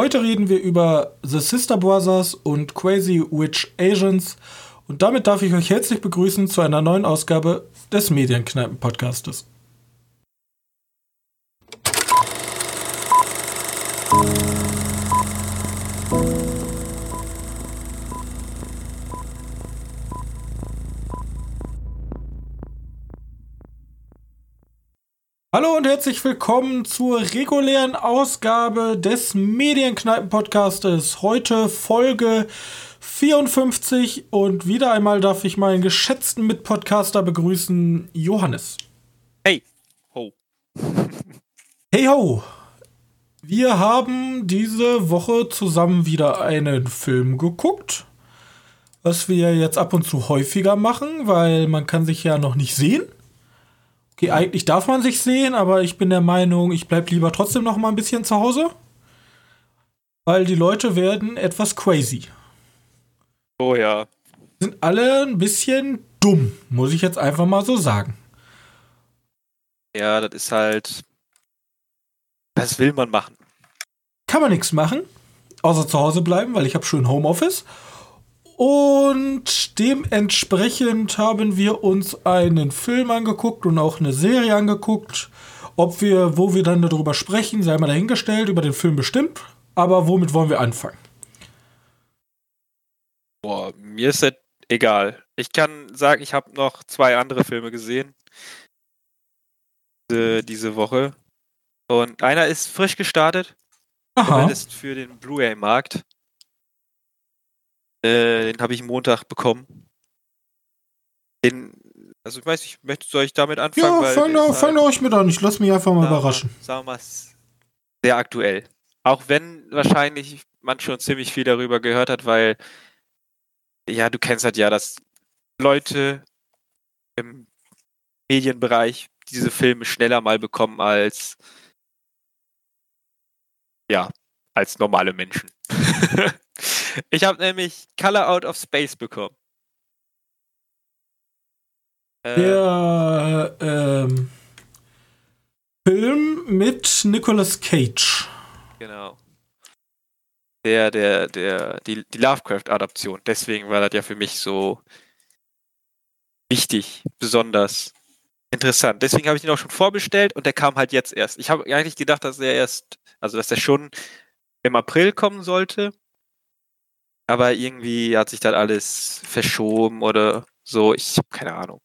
Heute reden wir über The Sister Brothers und Crazy Witch Agents. Und damit darf ich euch herzlich begrüßen zu einer neuen Ausgabe des Medienkneipen-Podcastes. Hallo und herzlich willkommen zur regulären Ausgabe des Medienkneipen-Podcastes. Heute Folge 54 und wieder einmal darf ich meinen geschätzten Mitpodcaster begrüßen, Johannes. Hey, ho. hey, ho. Wir haben diese Woche zusammen wieder einen Film geguckt, was wir jetzt ab und zu häufiger machen, weil man kann sich ja noch nicht sehen. Okay, eigentlich darf man sich sehen, aber ich bin der Meinung, ich bleib lieber trotzdem noch mal ein bisschen zu Hause. Weil die Leute werden etwas crazy. Oh ja. Sind alle ein bisschen dumm, muss ich jetzt einfach mal so sagen. Ja, das ist halt. Was will man machen? Kann man nichts machen, außer zu Hause bleiben, weil ich habe schön Homeoffice. Und dementsprechend haben wir uns einen Film angeguckt und auch eine Serie angeguckt. Ob wir, wo wir dann darüber sprechen, sei mal dahingestellt, über den Film bestimmt. Aber womit wollen wir anfangen? Boah, mir ist das egal. Ich kann sagen, ich habe noch zwei andere Filme gesehen. Diese, diese Woche. Und einer ist frisch gestartet. Aha. Zumindest für den Blu-ray-Markt. Äh, den habe ich Montag bekommen. Den, also ich weiß nicht, möchtest du euch damit anfangen? Ja, fang, da, fang da euch mit an. Ich lass mich einfach mal sagen überraschen. Sagen wir mal, sehr aktuell. Auch wenn wahrscheinlich man schon ziemlich viel darüber gehört hat, weil ja, du kennst halt ja, dass Leute im Medienbereich diese Filme schneller mal bekommen als ja, als normale Menschen. ich habe nämlich Color Out of Space bekommen. Äh, Der ähm, Film mit Nicolas Cage. Genau. Der, der, der, die, die Lovecraft-Adaption. Deswegen war das ja für mich so wichtig, besonders interessant. Deswegen habe ich ihn auch schon vorbestellt und der kam halt jetzt erst. Ich habe eigentlich gedacht, dass er erst, also dass er schon im April kommen sollte. Aber irgendwie hat sich dann alles verschoben oder so. Ich habe keine Ahnung.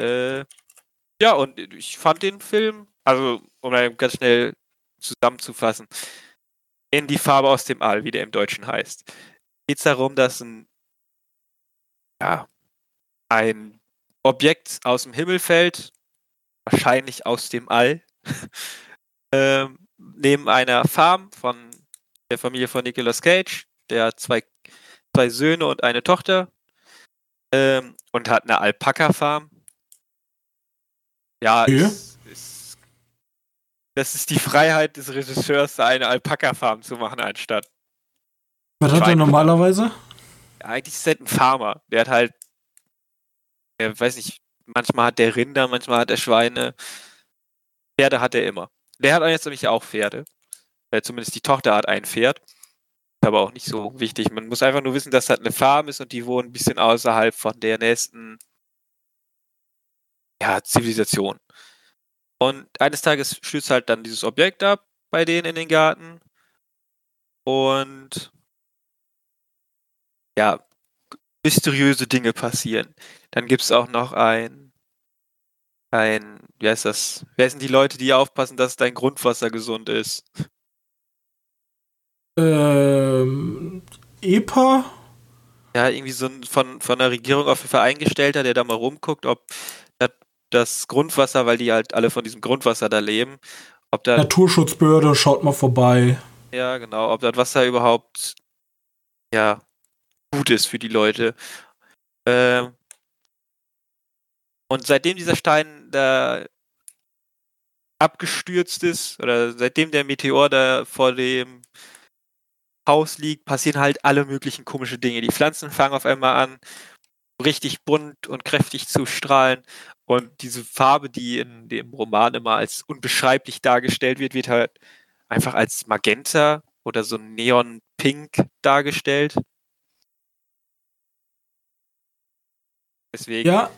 Äh, ja, und ich fand den Film, also um ganz schnell zusammenzufassen, in die Farbe aus dem All, wie der im Deutschen heißt. Geht es darum, dass ein, ja, ein Objekt aus dem Himmel fällt, wahrscheinlich aus dem All, ähm, neben einer Farm von der Familie von Nicolas Cage, der hat zwei, zwei Söhne und eine Tochter ähm, und hat eine Alpaka-Farm. Ja, Ja. ist, ist, das ist die Freiheit des Regisseurs, eine Alpaka-Farm zu machen, anstatt. Was hat er normalerweise? Ja, eigentlich ist er ein Farmer. Der hat halt, er weiß nicht, manchmal hat der Rinder, manchmal hat er Schweine. Pferde hat er immer. Der hat jetzt nämlich auch Pferde. Äh, zumindest die Tochter hat ein Pferd. Aber auch nicht so wichtig. Man muss einfach nur wissen, dass das eine Farm ist und die wohnen ein bisschen außerhalb von der nächsten ja, Zivilisation. Und eines Tages stürzt halt dann dieses Objekt ab bei denen in den Garten. Und ja, mysteriöse Dinge passieren. Dann gibt es auch noch ein, ein, wie heißt das? Wer sind die Leute, die aufpassen, dass dein Grundwasser gesund ist? Ähm, EPA? Ja, irgendwie so ein von, von der Regierung auf jeden Fall Eingestellter, der da mal rumguckt, ob das, Grundwasser, weil die halt alle von diesem Grundwasser da leben, ob da, Naturschutzbehörde, schaut mal vorbei. ja genau, ob das Wasser überhaupt, ja, gut ist für die Leute. Ähm, und seitdem dieser Stein da abgestürzt ist, oder seitdem der Meteor da vor dem Haus liegt, passieren halt alle möglichen komische Dinge. Die Pflanzen fangen auf einmal an, richtig bunt und kräftig zu strahlen. Und diese Farbe, die in dem Roman immer als unbeschreiblich dargestellt wird, wird halt einfach als Magenta oder so Neon Pink dargestellt. Deswegen. Ja,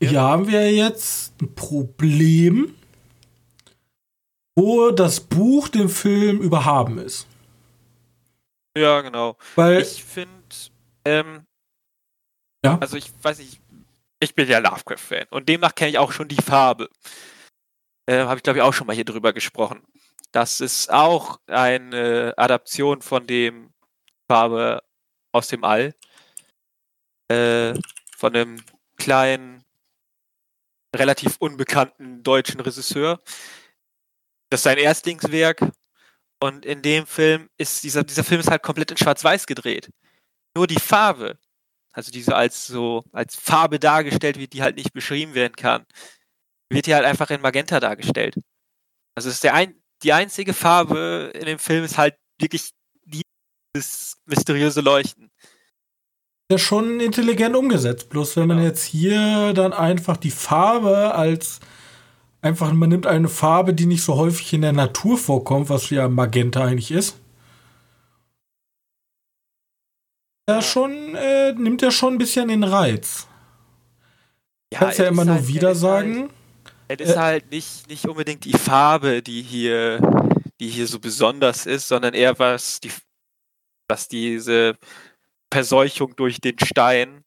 hier haben wir jetzt ein Problem, wo das Buch dem Film überhaben ist. Ja, genau. Weil ich finde, ähm, Ja. also ich weiß nicht, ich bin ja Lovecraft-Fan und demnach kenne ich auch schon die Farbe. Äh, Habe ich glaube ich auch schon mal hier drüber gesprochen. Das ist auch eine Adaption von dem Farbe aus dem All. Äh, von einem kleinen, relativ unbekannten deutschen Regisseur. Das ist sein Erstlingswerk. Und in dem Film ist dieser, dieser Film ist halt komplett in Schwarz-Weiß gedreht. Nur die Farbe, also diese als so als Farbe dargestellt wird, die halt nicht beschrieben werden kann, wird hier halt einfach in Magenta dargestellt. Also ist der ein, die einzige Farbe in dem Film ist halt wirklich dieses mysteriöse Leuchten. ja schon intelligent umgesetzt. Bloß wenn man Genau. jetzt hier dann einfach die Farbe als einfach, man nimmt eine Farbe, die nicht so häufig in der Natur vorkommt, was ja Magenta eigentlich ist. Ja, schon, äh, nimmt ja schon ein bisschen den Reiz. Kannst ja immer nur halt- wieder halt- sagen. Es ist Äh, halt nicht, nicht unbedingt die Farbe, die hier, die hier so besonders ist, sondern eher was die, was diese Verseuchung durch den Stein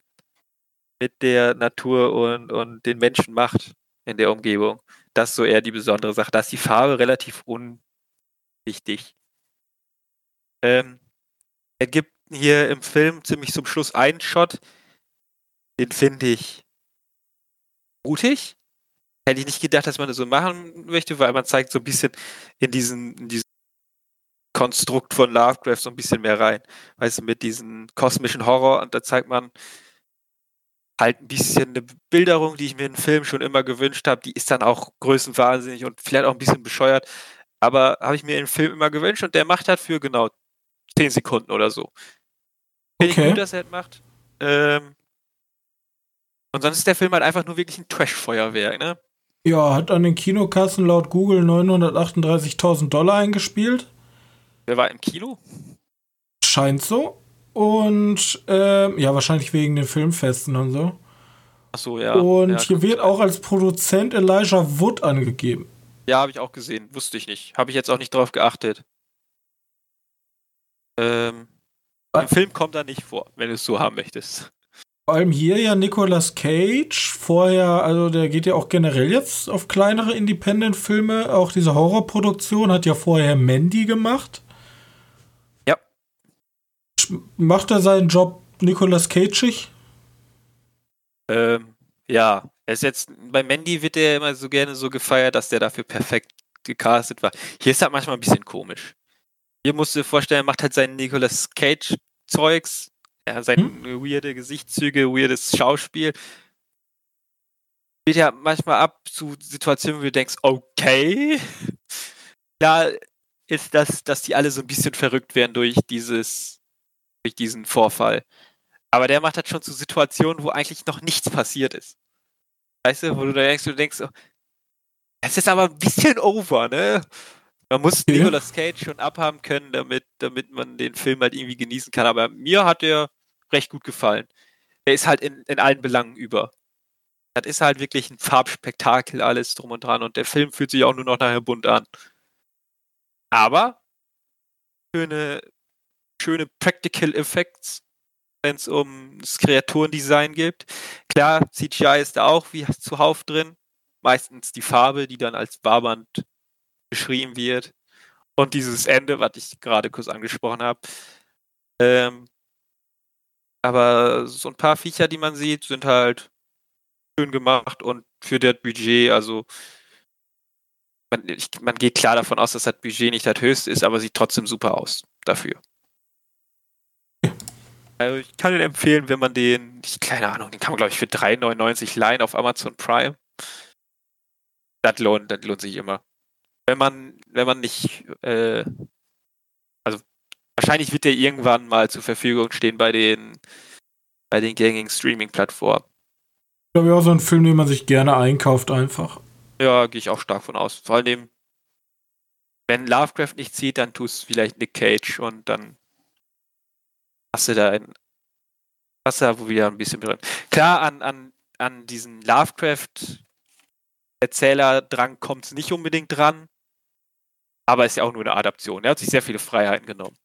mit der Natur und, und den Menschen macht in der Umgebung. Das ist so eher die besondere Sache. Da ist die Farbe relativ unwichtig. Ähm, er gibt hier im Film ziemlich zum Schluss einen Shot, den finde ich mutig. Hätte ich nicht gedacht, dass man das so machen möchte, weil man zeigt so ein bisschen in diesen, in diesen Konstrukt von Lovecraft so ein bisschen mehr rein. Weißt du, mit diesem kosmischen Horror und da zeigt man halt ein bisschen eine Bilderung, die ich mir in Filmen schon immer gewünscht habe. Die ist dann auch größenwahnsinnig und vielleicht auch ein bisschen bescheuert. Aber habe ich mir im Film immer gewünscht und der macht halt für genau 10 Sekunden oder so. Finde Okay. ich gut, dass er das macht. Ähm, und sonst ist der Film halt einfach nur wirklich ein Trash-Feuerwerk, ne? Ja, hat an den Kinokassen laut Google 938.000 Dollar eingespielt. Wer war im Kino? Scheint so. Und ähm, ja, wahrscheinlich wegen den Filmfesten und so. Achso, ja. und ja, hier wird auch als Produzent Elijah Wood angegeben. Ja, habe ich auch gesehen. Wusste ich nicht. Habe ich jetzt auch nicht drauf geachtet. Ähm. Im Film kommt er nicht vor, wenn du es so haben möchtest. Vor allem hier ja Nicolas Cage. Vorher, also der geht ja auch generell jetzt auf kleinere Independent-Filme. Auch diese Horrorproduktion hat ja vorher Mandy gemacht. Macht er seinen Job Nicolas Cageig? Ähm, ja, er ist jetzt, bei Mandy wird er immer so gerne so gefeiert, dass der dafür perfekt gecastet war. Hier ist halt manchmal ein bisschen komisch. Hier musst du dir vorstellen, er macht halt sein Nicolas Cage-Zeugs, ja, seine weirde Gesichtszüge, weirdes Schauspiel. Geht ja manchmal ab zu Situationen, wo du denkst, okay, da ist das, dass die alle so ein bisschen verrückt werden durch dieses, durch diesen Vorfall. Aber der macht das schon zu Situationen, wo eigentlich noch nichts passiert ist. Weißt du, wo du da denkst, du denkst, so, das ist aber ein bisschen over, ne? Man muss Ja. Nicolas Cage schon abhaben können, damit, damit man den Film halt irgendwie genießen kann. Aber mir hat der recht gut gefallen. Er ist halt in, in allen Belangen über. Das ist halt wirklich ein Farbspektakel, alles drum und dran. Und der Film fühlt sich auch nur noch nachher bunt an. Aber schöne, schöne Practical Effects, wenn es um das Kreaturendesign geht. Klar, CGI ist da auch wie zuhauf drin. Meistens die Farbe, die dann als Barband beschrieben wird. Und dieses Ende, was ich gerade kurz angesprochen habe. Ähm, aber so ein paar Viecher, die man sieht, sind halt schön gemacht und für das Budget, also man, ich, man geht klar davon aus, dass das Budget nicht das höchste ist, aber sieht trotzdem super aus dafür. Also ich kann den empfehlen, wenn man den, ich, keine Ahnung, den kann man glaube ich für 3,99 leihen auf Amazon Prime. Das lohnt, das lohnt sich immer. Wenn man, wenn man nicht, äh, also wahrscheinlich wird der irgendwann mal zur Verfügung stehen bei den, bei den gängigen Streaming-Plattformen. Ich glaube, ja, so ein Film, den man sich gerne einkauft, einfach. Ja, gehe ich auch stark von aus. Vor allem wenn Lovecraft nicht zieht, dann tust vielleicht Nick Cage und dann hast du da ein hast du da wo wieder ein bisschen drin. Klar, an, an, an diesen Lovecraft-Erzählerdrang kommt es nicht unbedingt dran, aber ist ja auch nur eine Adaption. Er hat sich sehr viele Freiheiten genommen.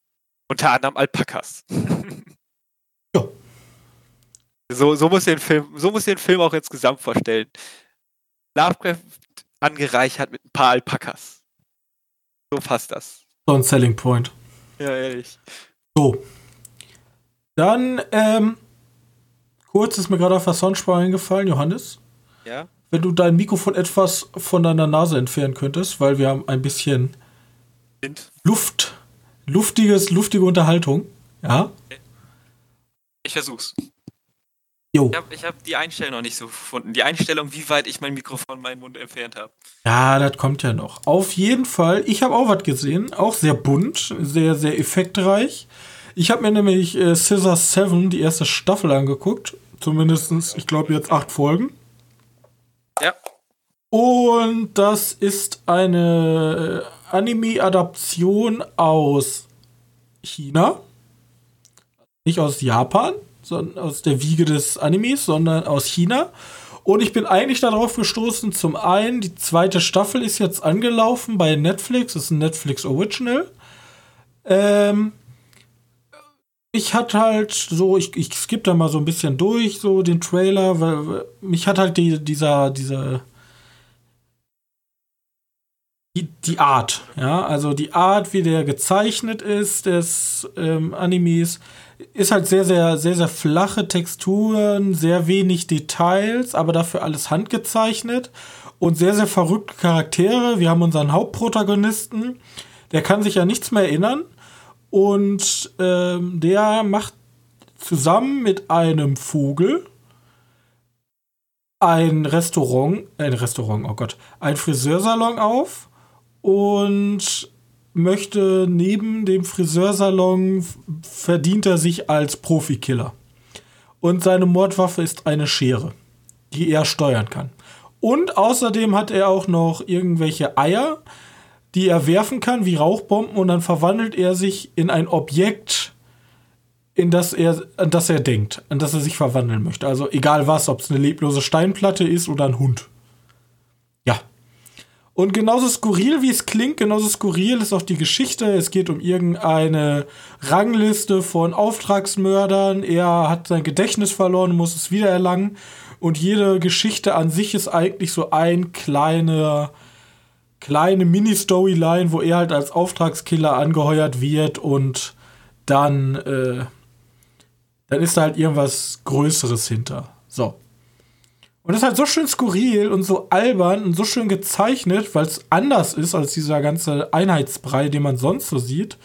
Unter anderem Alpakas. ja. So, so, muss den Film, so muss den Film auch insgesamt vorstellen. Lovecraft angereichert mit ein paar Alpakas. So passt das. So ein Selling Point. Ja, ehrlich. So. Dann, ähm, kurz ist mir gerade auf der Soundspur eingefallen, Johannes. Ja. Wenn du dein Mikrofon etwas von deiner Nase entfernen könntest, weil wir haben ein bisschen Wind. Luft, luftiges, luftige Unterhaltung. Ja. Ich versuch's. Jo. Ich habe hab die Einstellung noch nicht so gefunden. Die Einstellung, wie weit ich mein Mikrofon meinen Mund entfernt habe. Ja, das kommt ja noch. Auf jeden Fall, ich habe auch was gesehen. Auch sehr bunt, sehr, sehr effektreich. Ich habe mir nämlich äh, Scissor 7, die erste Staffel, angeguckt. Zumindest, ich glaube, jetzt acht Folgen. Ja. Und das ist eine äh, Anime-Adaption aus China. Nicht aus Japan, sondern aus der Wiege des Animes, sondern aus China. Und ich bin eigentlich darauf gestoßen, zum einen, die zweite Staffel ist jetzt angelaufen bei Netflix, das ist ein Netflix Original. Ähm, ich hatte halt so, ich, ich skippe da mal so ein bisschen durch, so den Trailer, weil mich hat halt die, dieser, diese, die, die Art, ja, also die Art, wie der gezeichnet ist, des ähm, Animes, ist halt sehr, sehr, sehr, sehr flache Texturen, sehr wenig Details, aber dafür alles handgezeichnet und sehr, sehr verrückte Charaktere. Wir haben unseren Hauptprotagonisten, der kann sich ja nichts mehr erinnern und ähm, der macht zusammen mit einem Vogel ein Restaurant, ein Restaurant, oh Gott, ein Friseursalon auf und möchte neben dem Friseursalon verdient er sich als Profikiller. Und seine Mordwaffe ist eine Schere, die er steuern kann. Und außerdem hat er auch noch irgendwelche Eier, die er werfen kann, wie Rauchbomben, und dann verwandelt er sich in ein Objekt, in das er, an das er denkt, an das er sich verwandeln möchte. Also egal was, ob es eine leblose Steinplatte ist oder ein Hund. Ja. Und genauso skurril, wie es klingt, genauso skurril ist auch die Geschichte. Es geht um irgendeine Rangliste von Auftragsmördern. Er hat sein Gedächtnis verloren, muss es wiedererlangen. Und jede Geschichte an sich ist eigentlich so ein kleiner kleine Mini-Storyline, wo er halt als Auftragskiller angeheuert wird und dann, äh, dann ist da halt irgendwas Größeres hinter. So. Und das ist halt so schön skurril und so albern und so schön gezeichnet, weil es anders ist als dieser ganze Einheitsbrei, den man sonst so sieht,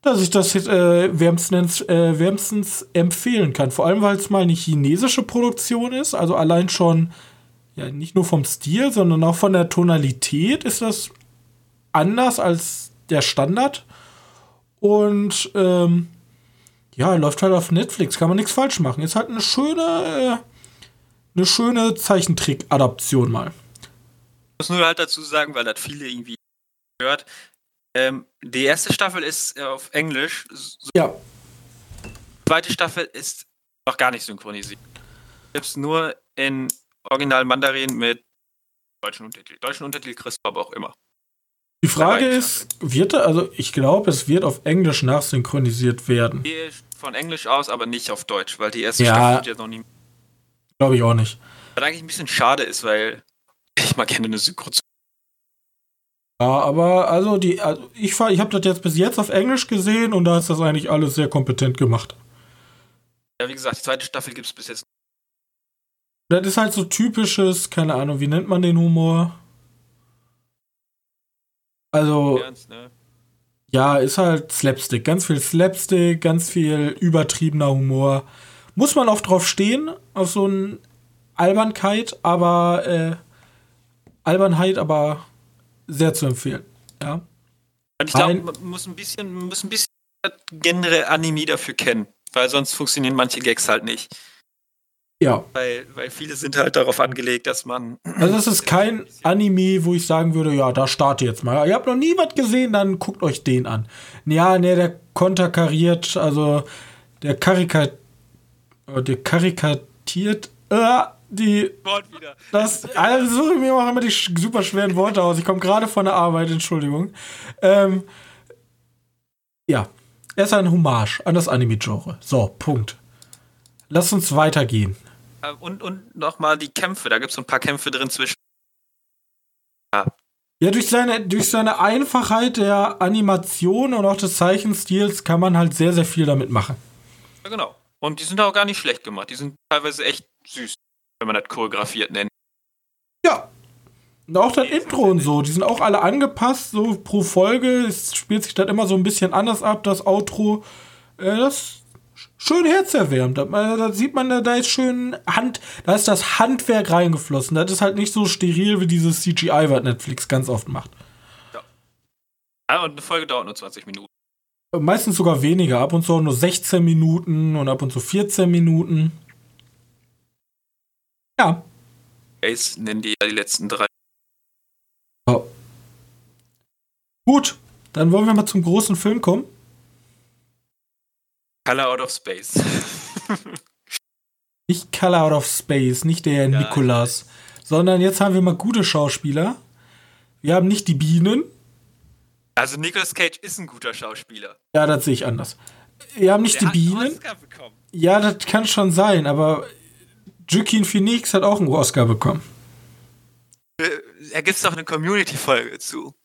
dass ich das äh, wärmstens, äh, wärmstens empfehlen kann. Vor allem, weil es mal eine chinesische Produktion ist, also allein schon ja nicht nur vom Stil, sondern auch von der Tonalität ist das anders als der Standard. Und ähm, ja, läuft halt auf Netflix, kann man nichts falsch machen. Ist halt eine schöne, äh, eine schöne Zeichentrick-Adaption mal. Ich muss nur halt dazu sagen, weil das viele irgendwie gehört. Ähm, die erste Staffel ist äh, auf Englisch. Ja. Die zweite Staffel ist noch gar nicht synchronisiert. Gibt nur in Original Mandarin mit deutschen Untertitel. Deutschen Untertitel kriegst du aber auch immer. Die Frage ist, wird er, also ich glaube, es wird auf Englisch nachsynchronisiert werden. Von Englisch aus, aber nicht auf Deutsch, weil die erste ja, Staffel wird ja noch nie. Glaube ich auch nicht. Was eigentlich ein bisschen schade ist, weil ich mal gerne eine Synchro ja, aber also die, also ich, ich habe das jetzt bis jetzt auf Englisch gesehen und da ist das eigentlich alles sehr kompetent gemacht. Ja, wie gesagt, die zweite Staffel gibt es bis jetzt das ist halt so typisches, keine Ahnung, wie nennt man den Humor? Also. Ernst, ne? Ja, ist halt Slapstick. Ganz viel Slapstick, ganz viel übertriebener Humor. Muss man auch drauf stehen, auf so eine Albernkeit, aber äh, Albernheit, aber sehr zu empfehlen. Ja. Und ich glaube, man muss ein bisschen, muss ein bisschen generell Anime dafür kennen, weil sonst funktionieren manche Gags halt nicht. Ja. Weil, weil viele sind halt darauf angelegt, dass man. Also es ist kein Anime, wo ich sagen würde, ja, da starte jetzt mal. Ihr habt noch nie was gesehen, dann guckt euch den an. Ja, ne, der konterkariert, also der karikat der karikatiert äh, die Wort wieder. das also suche ich mir auch immer die super schweren Worte aus. Ich komme gerade von der Arbeit, Entschuldigung. Ähm, ja, er ist ein Hommage an das Anime-Genre. So, Punkt. Lass uns weitergehen. Äh, und, und nochmal die Kämpfe, da gibt es so ein paar Kämpfe drin zwischen. Ja. Ja, durch seine, durch seine Einfachheit der Animation und auch des Zeichenstils kann man halt sehr, sehr viel damit machen. Ja, genau. Und die sind auch gar nicht schlecht gemacht. Die sind teilweise echt süß, wenn man das choreografiert nennt. Ja. Und auch das Intro und so, die sind auch alle angepasst, so pro Folge. Es spielt sich dann immer so ein bisschen anders ab, das Outro. Äh, das schön herzerwärmt. Da, da sieht man, da ist schön Hand, da ist das Handwerk reingeflossen. Das ist halt nicht so steril wie dieses CGI, was Netflix ganz oft macht. Ja. ja und eine Folge dauert nur 20 Minuten. Meistens sogar weniger. Ab und zu nur 16 Minuten und ab und zu 14 Minuten. Ja. Ace nennen die ja die letzten drei. Oh. Gut, dann wollen wir mal zum großen Film kommen. Color Out of Space. nicht Color Out of Space, nicht der ja, Nikolas, sondern jetzt haben wir mal gute Schauspieler. Wir haben nicht die Bienen. Also Nicolas Cage ist ein guter Schauspieler. Ja, das sehe ich anders. Wir haben nicht der die Bienen. Ja, das kann schon sein, aber Joaquin Phoenix hat auch einen Oscar bekommen. Da äh, gibt es doch eine Community-Folge zu.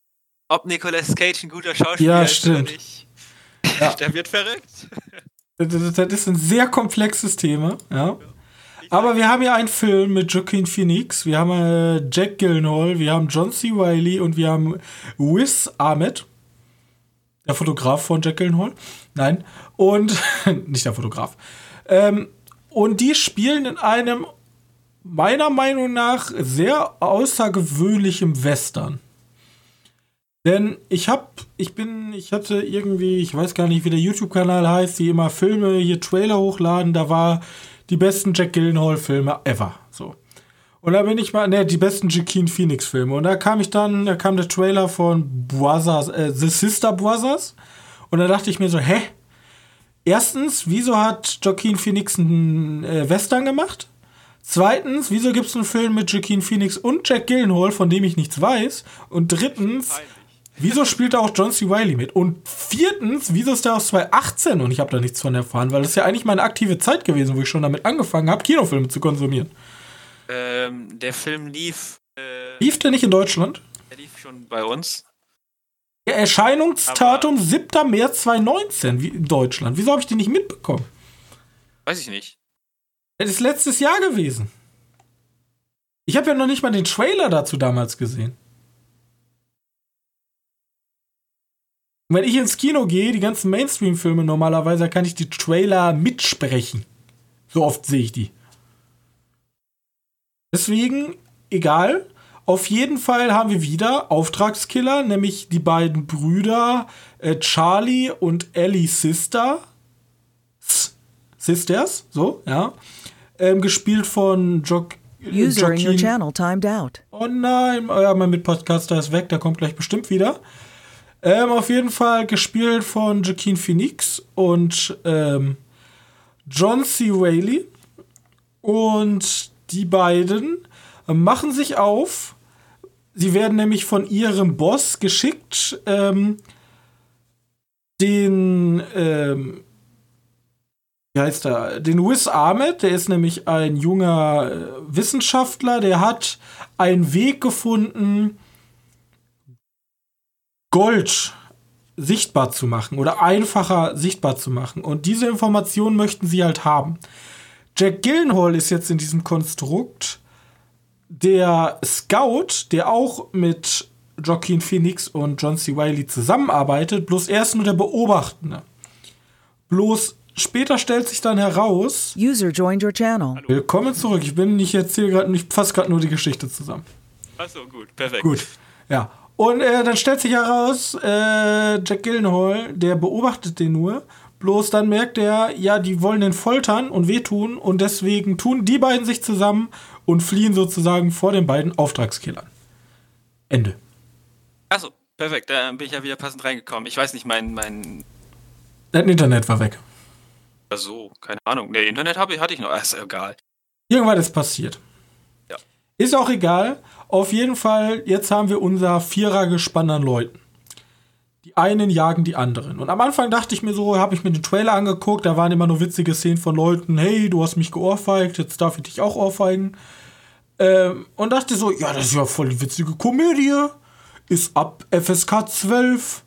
Ob Nicolas Cage ein guter Schauspieler ja, ist oder nicht. Ja. Der wird verrückt. Das, das ist ein sehr komplexes Thema, ja. Aber wir haben ja einen Film mit Joaquin Phoenix, wir haben äh, Jack Gyllenhaal, wir haben John C. Reilly und wir haben Wiz Ahmed, der Fotograf von Jack Gyllenhaal. Nein, und nicht der Fotograf. Ähm, und die spielen in einem meiner Meinung nach sehr außergewöhnlichem Western. Denn ich hab, ich bin, ich hatte irgendwie, ich weiß gar nicht, wie der YouTube-Kanal heißt, die immer Filme, hier Trailer hochladen, da war die besten Jack Gyllenhaal-Filme ever. So. Und da bin ich mal, ne, die besten Joaquin Phoenix-Filme. Und da kam ich dann, da kam der Trailer von Brothers, äh, The Sister Brothers. Und da dachte ich mir so, hä? Erstens, wieso hat Joaquin Phoenix einen äh, Western gemacht? Zweitens, wieso gibt es einen Film mit Joaquin Phoenix und Jack Gyllenhaal, von dem ich nichts weiß? Und drittens, Wieso spielt da auch John C. Wiley mit? Und viertens, wieso ist der aus 2018 und ich habe da nichts von erfahren? Weil das ist ja eigentlich meine aktive Zeit gewesen, wo ich schon damit angefangen habe, Kinofilme zu konsumieren. Ähm, der Film lief. Äh, lief der nicht in Deutschland? Der lief schon bei uns. Der Erscheinungsdatum Aber 7. März 2019 wie in Deutschland. Wieso habe ich den nicht mitbekommen? Weiß ich nicht. Das ist letztes Jahr gewesen. Ich habe ja noch nicht mal den Trailer dazu damals gesehen. Und wenn ich ins Kino gehe, die ganzen Mainstream-Filme normalerweise, kann ich die Trailer mitsprechen. So oft sehe ich die. Deswegen, egal. Auf jeden Fall haben wir wieder Auftragskiller, nämlich die beiden Brüder äh, Charlie und Ellie Sister. Sisters, so, ja. Ähm, gespielt von Jock. User Joaquin. in your channel timed out. Oh nein, ja, mein Mitpodcaster ist weg, der kommt gleich bestimmt wieder. Ähm, auf jeden Fall gespielt von Joaquin Phoenix und ähm, John C. Reilly. Und die beiden machen sich auf. Sie werden nämlich von ihrem Boss geschickt, ähm, den, ähm, wie heißt er, den Wiz Ahmed, der ist nämlich ein junger äh, Wissenschaftler, der hat einen Weg gefunden, Gold sichtbar zu machen oder einfacher sichtbar zu machen. Und diese Informationen möchten sie halt haben. Jack Gillenhall ist jetzt in diesem Konstrukt der Scout, der auch mit Joaquin Phoenix und John C. Wiley zusammenarbeitet, bloß er ist nur der Beobachtende. Bloß später stellt sich dann heraus. User joined your channel. Willkommen zurück. Ich bin, ich erzähle gerade, ich fasse gerade nur die Geschichte zusammen. Achso, gut, perfekt. Gut. Ja. Und äh, dann stellt sich heraus, äh, Jack Gillenhall, der beobachtet den nur. Bloß dann merkt er, ja, die wollen den foltern und wehtun und deswegen tun die beiden sich zusammen und fliehen sozusagen vor den beiden Auftragskillern. Ende. Achso, perfekt. Da bin ich ja wieder passend reingekommen. Ich weiß nicht, mein. mein Dein Internet war weg. Ach so, keine Ahnung. Ne, Internet habe, hatte ich noch. Ist egal. Irgendwas ist passiert. Ja. Ist auch egal. Auf jeden Fall, jetzt haben wir unser Vierer-Gespann an Leuten. Die einen jagen die anderen. Und am Anfang dachte ich mir so, habe ich mir den Trailer angeguckt, da waren immer nur witzige Szenen von Leuten, hey, du hast mich geohrfeigt, jetzt darf ich dich auch ohrfeigen. Ähm, und dachte so, ja, das ist ja voll die witzige Komödie. Ist ab FSK 12.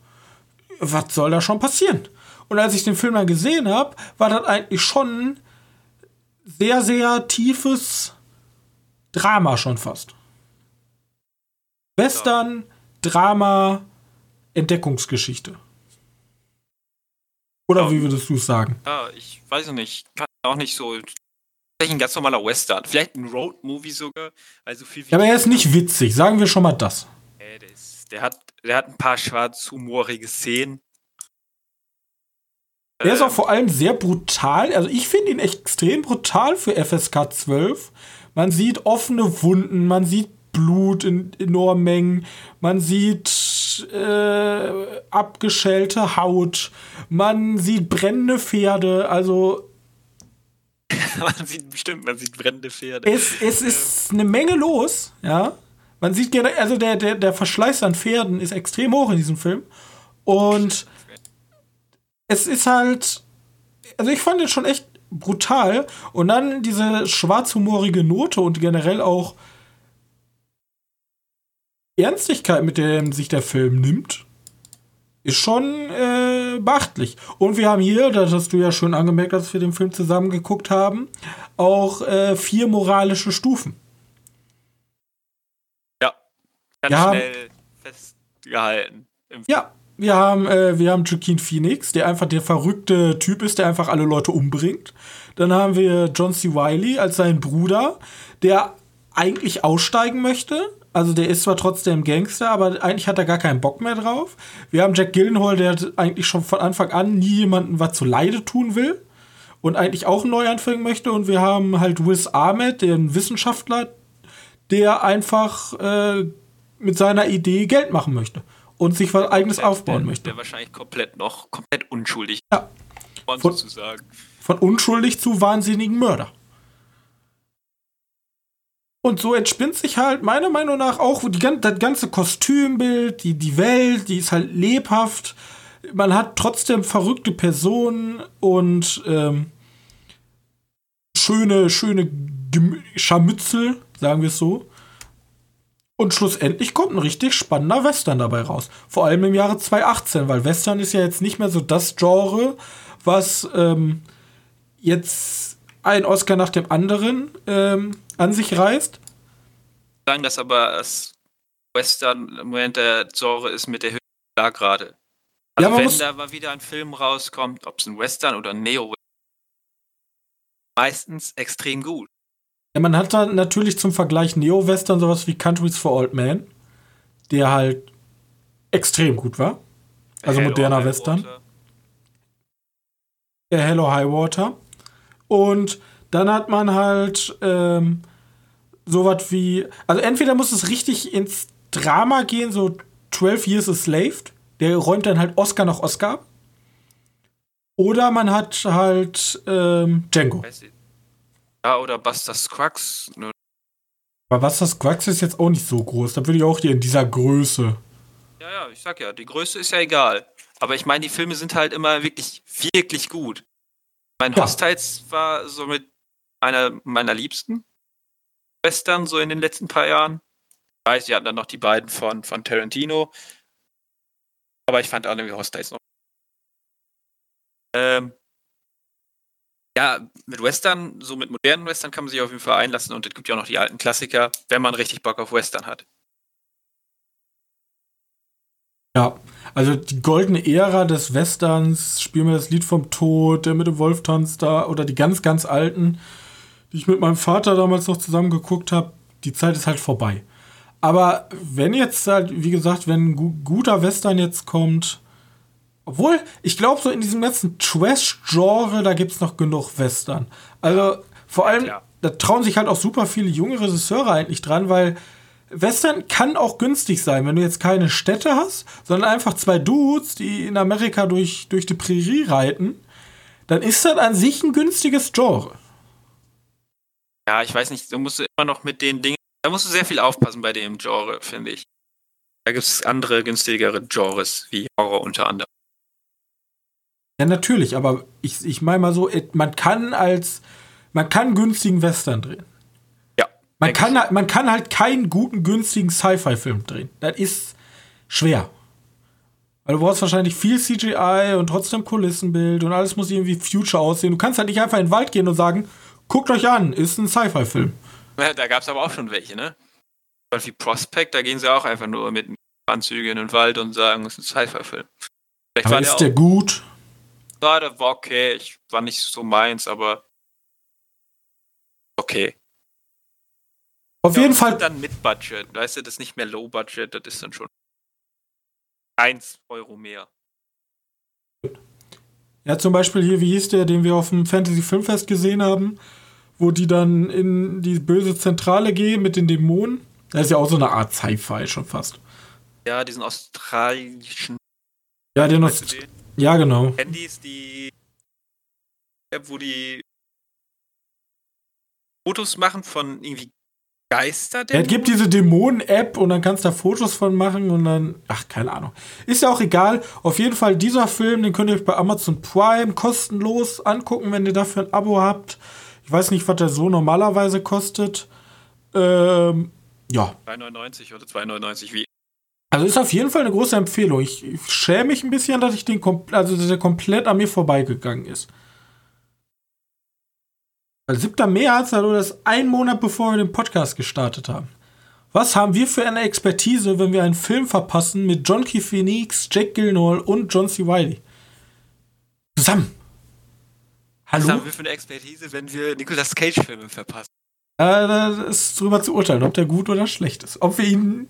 Was soll da schon passieren? Und als ich den Film dann gesehen habe, war das eigentlich schon sehr, sehr tiefes Drama schon fast. Western, Drama, Entdeckungsgeschichte. Oder Ja. wie würdest du es sagen? Ja, ich weiß nicht. Kann auch nicht so. Vielleicht ein ganz normaler Western. Vielleicht ein Road-Movie sogar. Also viel wie. Ja, aber er ist nicht witzig, sagen wir schon mal das. Äh, der, ist, der, hat, der hat ein paar schwarz-humorige Szenen. Er ist auch Ähm, vor allem sehr brutal. Also ich finde ihn extrem brutal für FSK 12. Man sieht offene Wunden, man sieht Blut in enormen Mengen, man sieht äh, abgeschälte Haut, man sieht brennende Pferde. Also man sieht bestimmt, man sieht brennende Pferde. es, es ist eine Menge los, ja. Man sieht gerne, also der, der, der Verschleiß an Pferden ist extrem hoch in diesem Film. Und es ist halt, also ich fand den schon echt brutal. Und dann diese schwarzhumorige Note und generell auch Ernstigkeit, mit der sich der Film nimmt, ist schon äh, beachtlich. Und wir haben hier, das hast du ja schon angemerkt, als wir den Film zusammen geguckt haben, auch äh, vier moralische Stufen. Ganz Ja. schnell festgehalten. Im Ja, wir haben, äh, wir haben Joaquin Phoenix, der einfach der verrückte Typ ist, der einfach alle Leute umbringt. Dann haben wir John C. Wiley als seinen Bruder, der eigentlich aussteigen möchte. Also der ist zwar trotzdem Gangster, aber eigentlich hat er gar keinen Bock mehr drauf. Wir haben Jack Gillenhall, der eigentlich schon von Anfang an nie jemandem was zu Leide tun will und eigentlich auch einen Neuanfang möchte. Und wir haben halt Wiz Ahmed, den Wissenschaftler, der einfach äh, mit seiner Idee Geld machen möchte und sich was eigenes der- aufbauen der, möchte. Der wahrscheinlich komplett noch, komplett unschuldig Ja. Von- sozusagen. Von unschuldig zu wahnsinnigen Mörder. Und so entspinnt sich halt meiner Meinung nach auch die, das ganze Kostümbild, die, die Welt, die ist halt lebhaft. Man hat trotzdem verrückte Personen und ähm, schöne, schöne Gemü- Scharmützel, sagen wir es so. Und schlussendlich kommt ein richtig spannender Western dabei raus. Vor allem im Jahre 2018, weil Western ist ja jetzt nicht mehr so das Genre, was ähm, jetzt ein Oscar nach dem anderen ähm, an sich reißt. sagen, dass aber das Western im Moment der Genre ist mit der Höhe da gerade. Ja, Also man wenn da mal wieder ein Film rauskommt, ob es ein Western oder ein neo meistens extrem gut. Ja, man hat da natürlich zum Vergleich Neo-Western sowas wie Countries for Old Men, der halt extrem gut war. Also Hell or moderner Western. Water. Der Hello High Water. Und dann hat man halt ähm, sowas wie, also entweder muss es richtig ins Drama gehen, so 12 Years a Slave, der räumt dann halt Oscar nach Oscar ab. Oder man hat halt ähm, Django. Ja, oder Buster Scruggs. ne? Aber das Quacks ist jetzt auch nicht so groß. Da würde ich auch hier in dieser Größe. Ja, ja, ich sag ja, die Größe ist ja egal. Aber ich meine, die Filme sind halt immer wirklich, wirklich gut. Mein Ja. Hostiles war somit einer meiner liebsten Western so in den letzten paar Jahren. Ich weiß, die hatten dann noch die beiden von, von Tarantino. Aber ich fand auch irgendwie Hostiles noch. Ähm, ja, mit Western, so mit modernen Western kann man sich auf jeden Fall einlassen und es gibt ja auch noch die alten Klassiker, wenn man richtig Bock auf Western hat. Ja, also die goldene Ära des Westerns, spiel mir das Lied vom Tod, der mit dem Wolf tanzt da, oder die ganz, ganz alten, die ich mit meinem Vater damals noch zusammen geguckt habe, die Zeit ist halt vorbei. Aber wenn jetzt halt, wie gesagt, wenn ein gu guter Western jetzt kommt, Obwohl, ich glaube, so in diesem ganzen Trash-Genre, da gibt es noch genug Western. Also, vor allem, klar. da trauen sich halt auch super viele junge Regisseure eigentlich dran, weil Western kann auch günstig sein, wenn du jetzt keine Städte hast, sondern einfach zwei Dudes, die in Amerika durch, durch die Prärie reiten, dann ist das an sich ein günstiges Genre. Ja, ich weiß nicht, du musst immer noch mit den Dingen, da musst du sehr viel aufpassen bei dem Genre, finde ich. Da gibt es andere günstigere Genres, wie Horror unter anderem. Ja, natürlich, aber ich, ich meine mal so, man kann als, man kann günstigen Western drehen. Ja. Man kann, man kann halt keinen guten, günstigen Sci-Fi-Film drehen. Das ist schwer. Weil du brauchst wahrscheinlich viel CGI und trotzdem Kulissenbild und alles muss irgendwie Future aussehen. Du kannst halt nicht einfach in den Wald gehen und sagen, guckt euch an, ist ein Sci-Fi-Film. Ja, da gab es aber auch schon welche, ne? Weil wie Prospect, da gehen sie auch einfach nur mit Anzügen in den Wald und sagen, es ist ein Sci-Fi-Film. Aber war ist der der gut? ja, der war okay, ich war nicht so meins, aber okay. Auf Ja, jeden Fall, ist Dann mit Budget, weißt du, das ist nicht mehr Low Budget, das ist dann schon 1 Euro mehr. Ja, zum Beispiel hier, wie hieß der, den wir auf dem Fantasy Filmfest gesehen haben, wo die dann in die böse Zentrale gehen mit den Dämonen. Das ist ja auch so eine Art Sci-Fi schon fast. Ja, diesen australischen Ja, den den? ja, genau. Handys, die App, wo die Fotos machen von irgendwie Geister. Ja, es gibt diese Dämonen-App und dann kannst du da Fotos von machen und dann, ach, keine Ahnung. Ist ja auch egal. Auf jeden Fall, dieser Film, den könnt ihr euch bei Amazon Prime kostenlos angucken, wenn ihr dafür ein Abo habt. Ich weiß nicht, was der so normalerweise kostet. Ähm, ja. 2,99 oder 2,99 wie. Also ist auf jeden Fall eine große Empfehlung. Ich, ich schäme mich ein bisschen, dass ich den kom also dass der komplett an mir vorbeigegangen ist. Weil 7. März, also das ist ein Monat bevor wir den Podcast gestartet haben. Was haben wir für eine Expertise, wenn wir einen Film verpassen mit John Key Phoenix, Jack Gyllenhaal und John C. Reilly? Zusammen. Was Hallo? haben wir für eine Expertise, wenn wir Nicolas Cage-Filme verpassen? Äh, das ist drüber zu urteilen, ob der gut oder schlecht ist. Ob wir ihn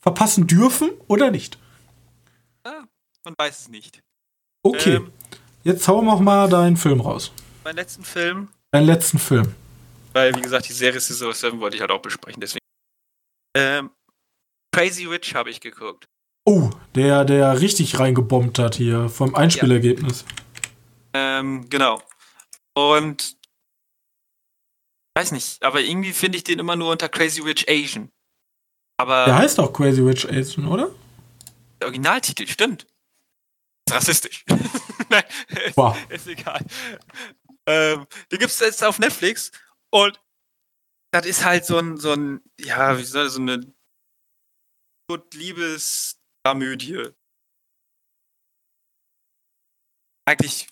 verpassen dürfen oder nicht. Ah, man weiß es nicht. Okay, Ähm, jetzt hau noch mal deinen Film raus. Mein letzten Film, Deinen letzten Film. weil wie gesagt, die Serie Scissor Seven wollte ich halt auch besprechen, deswegen. Ähm, Crazy Rich habe ich geguckt. Oh, der, der richtig reingebombt hat hier vom Einspielergebnis. Ähm, genau. Und weiß nicht, aber irgendwie finde ich den immer nur unter Crazy Rich Asian. Aber Der heißt auch Crazy Rich Asian, oder? der Originaltitel stimmt. Ist rassistisch. Nein, ist, ist egal. Ähm, den gibt es jetzt auf Netflix und das ist halt so ein, so ein, ja, wie soll so eine Liebesdramödie. Eigentlich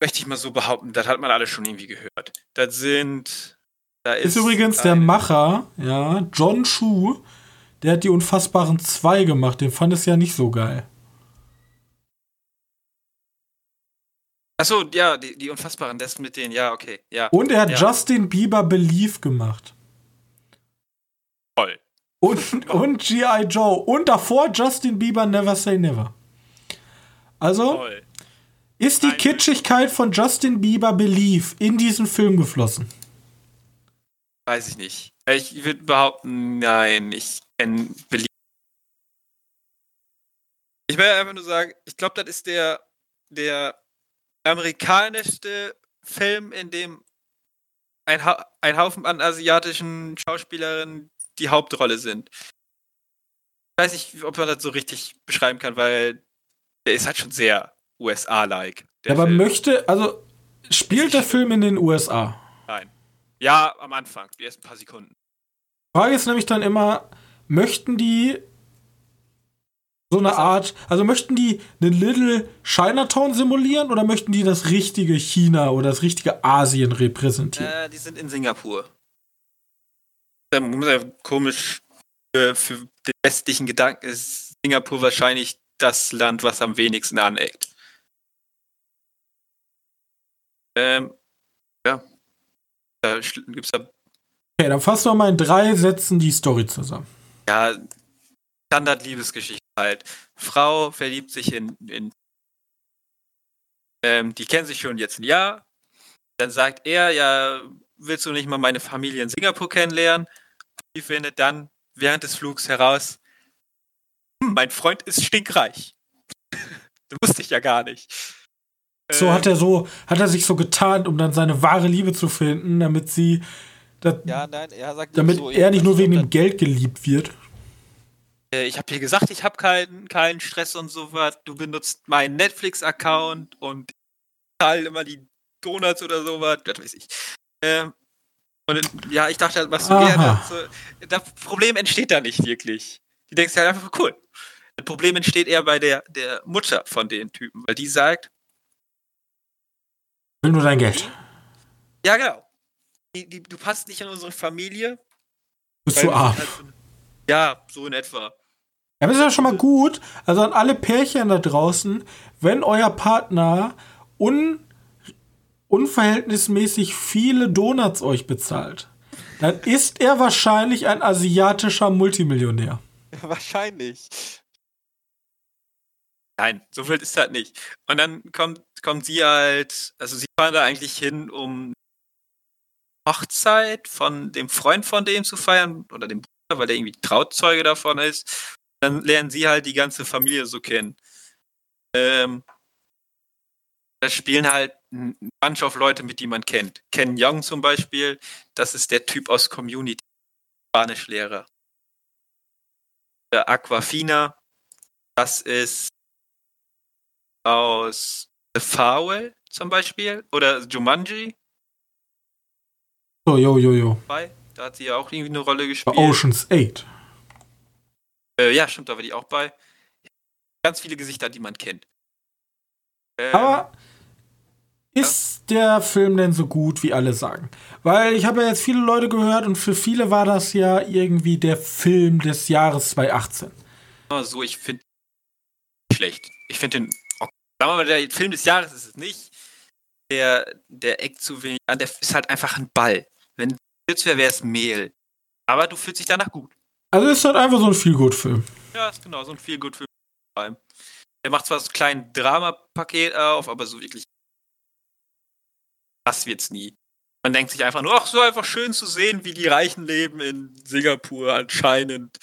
möchte ich mal so behaupten, das hat man alles schon irgendwie gehört. Das sind. Da Ist übrigens der Macher, ja, John Chu, der hat die Unfassbaren 2 gemacht. Den fand es ja nicht so geil. Achso, ja, die, die Unfassbaren, das mit denen, ja, okay, ja. Und er hat Ja. Justin Bieber Believe gemacht. Toll. Und, und G.I. Joe. Und davor Justin Bieber Never Say Never. Also Toll. ist die Eine- Kitschigkeit von Justin Bieber Believe in diesen Film geflossen. Weiß ich nicht. Ich würde behaupten, nein, ich kenne Believe. Ich will einfach nur sagen, ich glaube, das ist der, der amerikanischste Film, in dem ein, ha ein Haufen an asiatischen Schauspielerinnen die Hauptrolle sind. Ich weiß nicht, ob man das so richtig beschreiben kann, weil der ist halt schon sehr USA-like. Aber Film. möchte, also spielt der Film in den USA? Nein. Ja, am Anfang, die ersten paar Sekunden. Frage ist nämlich dann immer, möchten die so eine auch- Art, also möchten die eine Little Chinatown simulieren oder möchten die das richtige China oder das richtige Asien repräsentieren? Äh, die sind in Singapur. Da muss ja komisch für, für den westlichen Gedanken ist Singapur wahrscheinlich das Land, was am wenigsten aneckt. Ähm, ja. Da gibt's da Okay, dann fass doch mal in drei Sätzen die Story zusammen. ja Standard-Liebesgeschichte halt. Frau verliebt sich in, in Ähm, die kennen sich schon jetzt ein Jahr. Dann sagt er, ja, willst du nicht mal meine Familie in Singapur kennenlernen? Die findet dann während des Flugs heraus, hm, mein Freund ist stinkreich. das wusste ich ja gar nicht. So hat er so, hat er sich so getan, um dann seine wahre Liebe zu finden, damit sie, dat, Ja, nein, er sagt damit so, er nicht nur wegen dem Geld geliebt wird. Äh, ich habe dir gesagt, ich habe keinen keinen Stress und so was. Du benutzt meinen Netflix-Account und ich zahle immer die Donuts oder sowas. Das weiß ich. Ähm, und ja, ich dachte, halt, was du Aha. gerne. So, das Problem entsteht da nicht wirklich. Die denkst halt einfach, cool. Das Problem entsteht eher bei der, der Mutter von den Typen, weil die sagt, Will nur dein Geld. ja genau, die, die, du passt nicht in unsere Familie. Bist du arm. halt so- ja, so in etwa. Ja, aber ist ja schon mal gut. Also an alle Pärchen da draußen, wenn euer Partner un, unverhältnismäßig viele Donuts euch bezahlt, dann ist er wahrscheinlich ein asiatischer Multimillionär. Wahrscheinlich. Nein, so wild ist das nicht. Und dann kommt, kommt sie halt, also sie fahren da eigentlich hin, um Hochzeit von dem Freund von dem zu feiern oder dem Bruder, weil der irgendwie Trauzeuge davon ist. Dann lernen sie halt die ganze Familie so kennen. Ähm, da spielen halt ein Bunch of Leute mit, die man kennt. Ken Young zum Beispiel, das ist der Typ aus Community, Spanischlehrer. Der Aquafina, das ist aus The Farewell zum Beispiel oder Jumanji So, jo, jo, jo. bei. Da hat sie ja auch irgendwie eine Rolle Bei gespielt. Oceans 8. Äh, ja, stimmt, da war die auch bei. Ganz viele Gesichter, die man kennt. Ähm, Aber ist der Film denn so gut, wie alle sagen? Weil ich habe ja jetzt viele Leute gehört und für viele war das ja irgendwie der Film des Jahres 2018. aber so, ich finde schlecht. Ich finde den. Okay. Sagen wir mal, der Film des Jahres ist es nicht. Der, der eckt zu wenig an. Der ist halt einfach ein Ball. Wenn es wäre, wäre es Mehl. Aber du fühlst dich danach gut. Also ist halt einfach so ein Feel-Good-Film. Ja, ist genau, so ein viel gut Film. vor allem. Der macht zwar so ein kleines Dramapaket auf, aber so wirklich. Das wird's nie. Man denkt sich einfach nur, ach, so einfach schön zu sehen, wie die Reichen leben in Singapur anscheinend.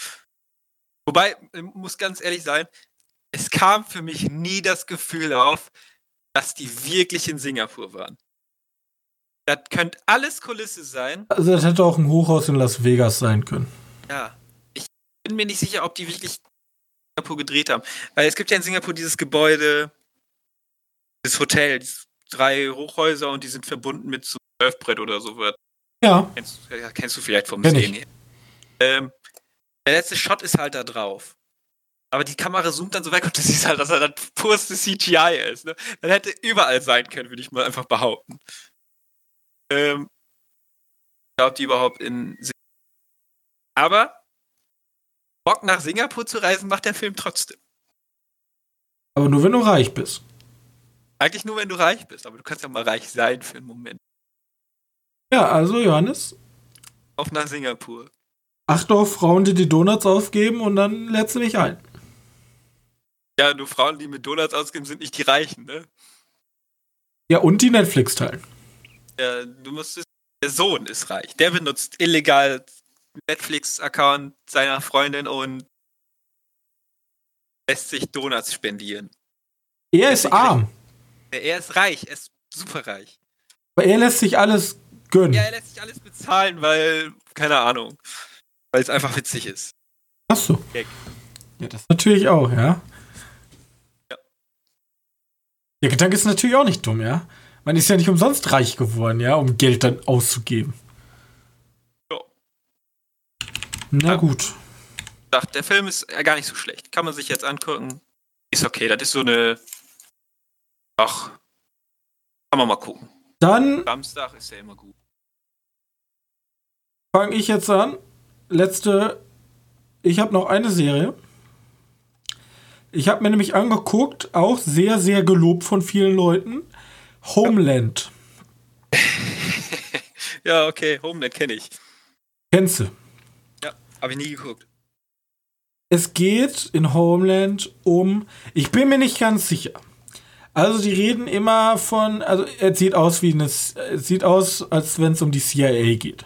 Wobei, muss ganz ehrlich sein, es kam für mich nie das Gefühl auf, dass die wirklich in Singapur waren. Das könnte alles Kulisse sein. Also das hätte auch ein Hochhaus in Las Vegas sein können. Ja, bin mir nicht sicher, ob die wirklich Singapur gedreht haben. Weil es gibt ja in Singapur dieses Gebäude, dieses Hotel, dieses drei Hochhäuser und die sind verbunden mit so einem Surfbrett oder so. was. Ja, Kennst, ja, kennst du vielleicht vom Kenn Sehen her. Ähm, der letzte Shot ist halt da drauf. Aber die Kamera zoomt dann so weg und du siehst halt, dass er dann purste CGI ist. Ne? Das hätte überall sein können, würde ich mal einfach behaupten. Ähm, ich glaube, die überhaupt in Aber Bock nach Singapur zu reisen macht der Film trotzdem. aber nur wenn du reich bist. Eigentlich nur, wenn du reich bist, aber du kannst ja mal reich sein für einen Moment. Ja, also Johannes, Auf nach Singapur. achte auf Frauen, die die Donuts aufgeben und dann lädst du dich ein. Ja, nur Frauen, die mit Donuts ausgeben, sind nicht die Reichen, ne? Ja, und die Netflix teilen. Ja, du musstest. Der Sohn ist reich. Der benutzt illegal Netflix-Account seiner Freundin und lässt sich Donuts spendieren. Er ist Deswegen- arm, Er ist reich, er ist super reich. aber er lässt sich alles gönnen. Ja, er lässt sich alles bezahlen, weil, keine Ahnung, weil es einfach witzig ist. Ach so. Gag. Ja, das natürlich auch, ja. Ja. Der Gedanke ist natürlich auch nicht dumm, ja. Man ist ja nicht umsonst reich geworden, ja, um Geld dann auszugeben. Na gut. Sagt, Der Film ist ja gar nicht so schlecht. Kann man sich jetzt angucken. Ist okay, das ist so eine. Ach. Kann man mal gucken. Dann Samstag ist ja immer gut. fange ich jetzt an. Letzte. Ich habe noch eine Serie. Ich habe mir nämlich angeguckt, auch sehr, sehr gelobt von vielen Leuten. Homeland. Ja, okay, Homeland kenne ich. Kennst du? Habe ich nie geguckt. Es geht in Homeland um, ich bin mir nicht ganz sicher, Also die reden immer von, also es sieht aus wie eine, es sieht aus, als wenn es um die CIA geht.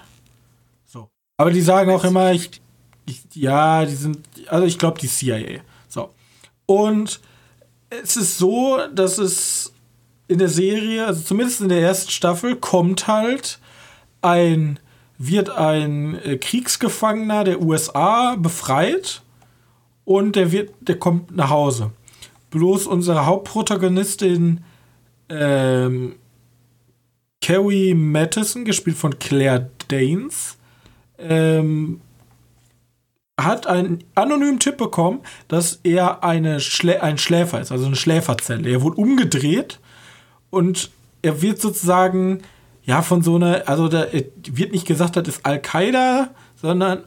So. Aber die sagen auch immer, ich, ich ja, die sind, also ich glaube die CIA. So. Und es ist so, dass es in der Serie, also zumindest in der ersten Staffel, kommt halt ein, wird ein äh, Kriegsgefangener der USA befreit und der wird, der kommt nach Hause. Bloß unsere Hauptprotagonistin ähm, Carrie Matheson, gespielt von Claire Danes, ähm, hat einen anonymen Tipp bekommen, dass er eine Schlä ein Schläfer ist, also eine Schläferzelle. Er wurde umgedreht und er wird sozusagen ja von so einer, also da wird nicht gesagt, das ist Al-Qaida, sondern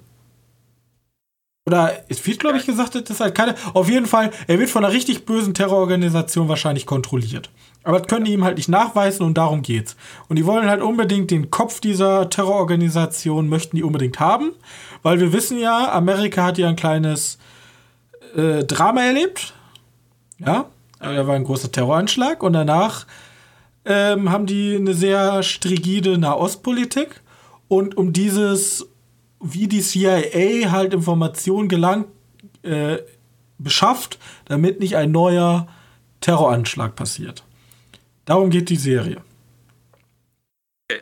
oder es wird, glaube ich, gesagt, das ist Al-Qaida. Auf jeden Fall, er wird von einer richtig bösen Terrororganisation wahrscheinlich kontrolliert. Aber das können die ihm halt nicht nachweisen und darum geht's. Und die wollen halt unbedingt den Kopf dieser Terrororganisation, möchten die unbedingt haben. Weil wir wissen ja, Amerika hat ja ein kleines äh, Drama erlebt. Ja, da war ein großer Terroranschlag und danach ähm, haben die eine sehr strigide Nahostpolitik. Und um dieses, wie die CIA halt Informationen gelangt, äh, beschafft, damit nicht ein neuer Terroranschlag passiert. Darum geht die Serie.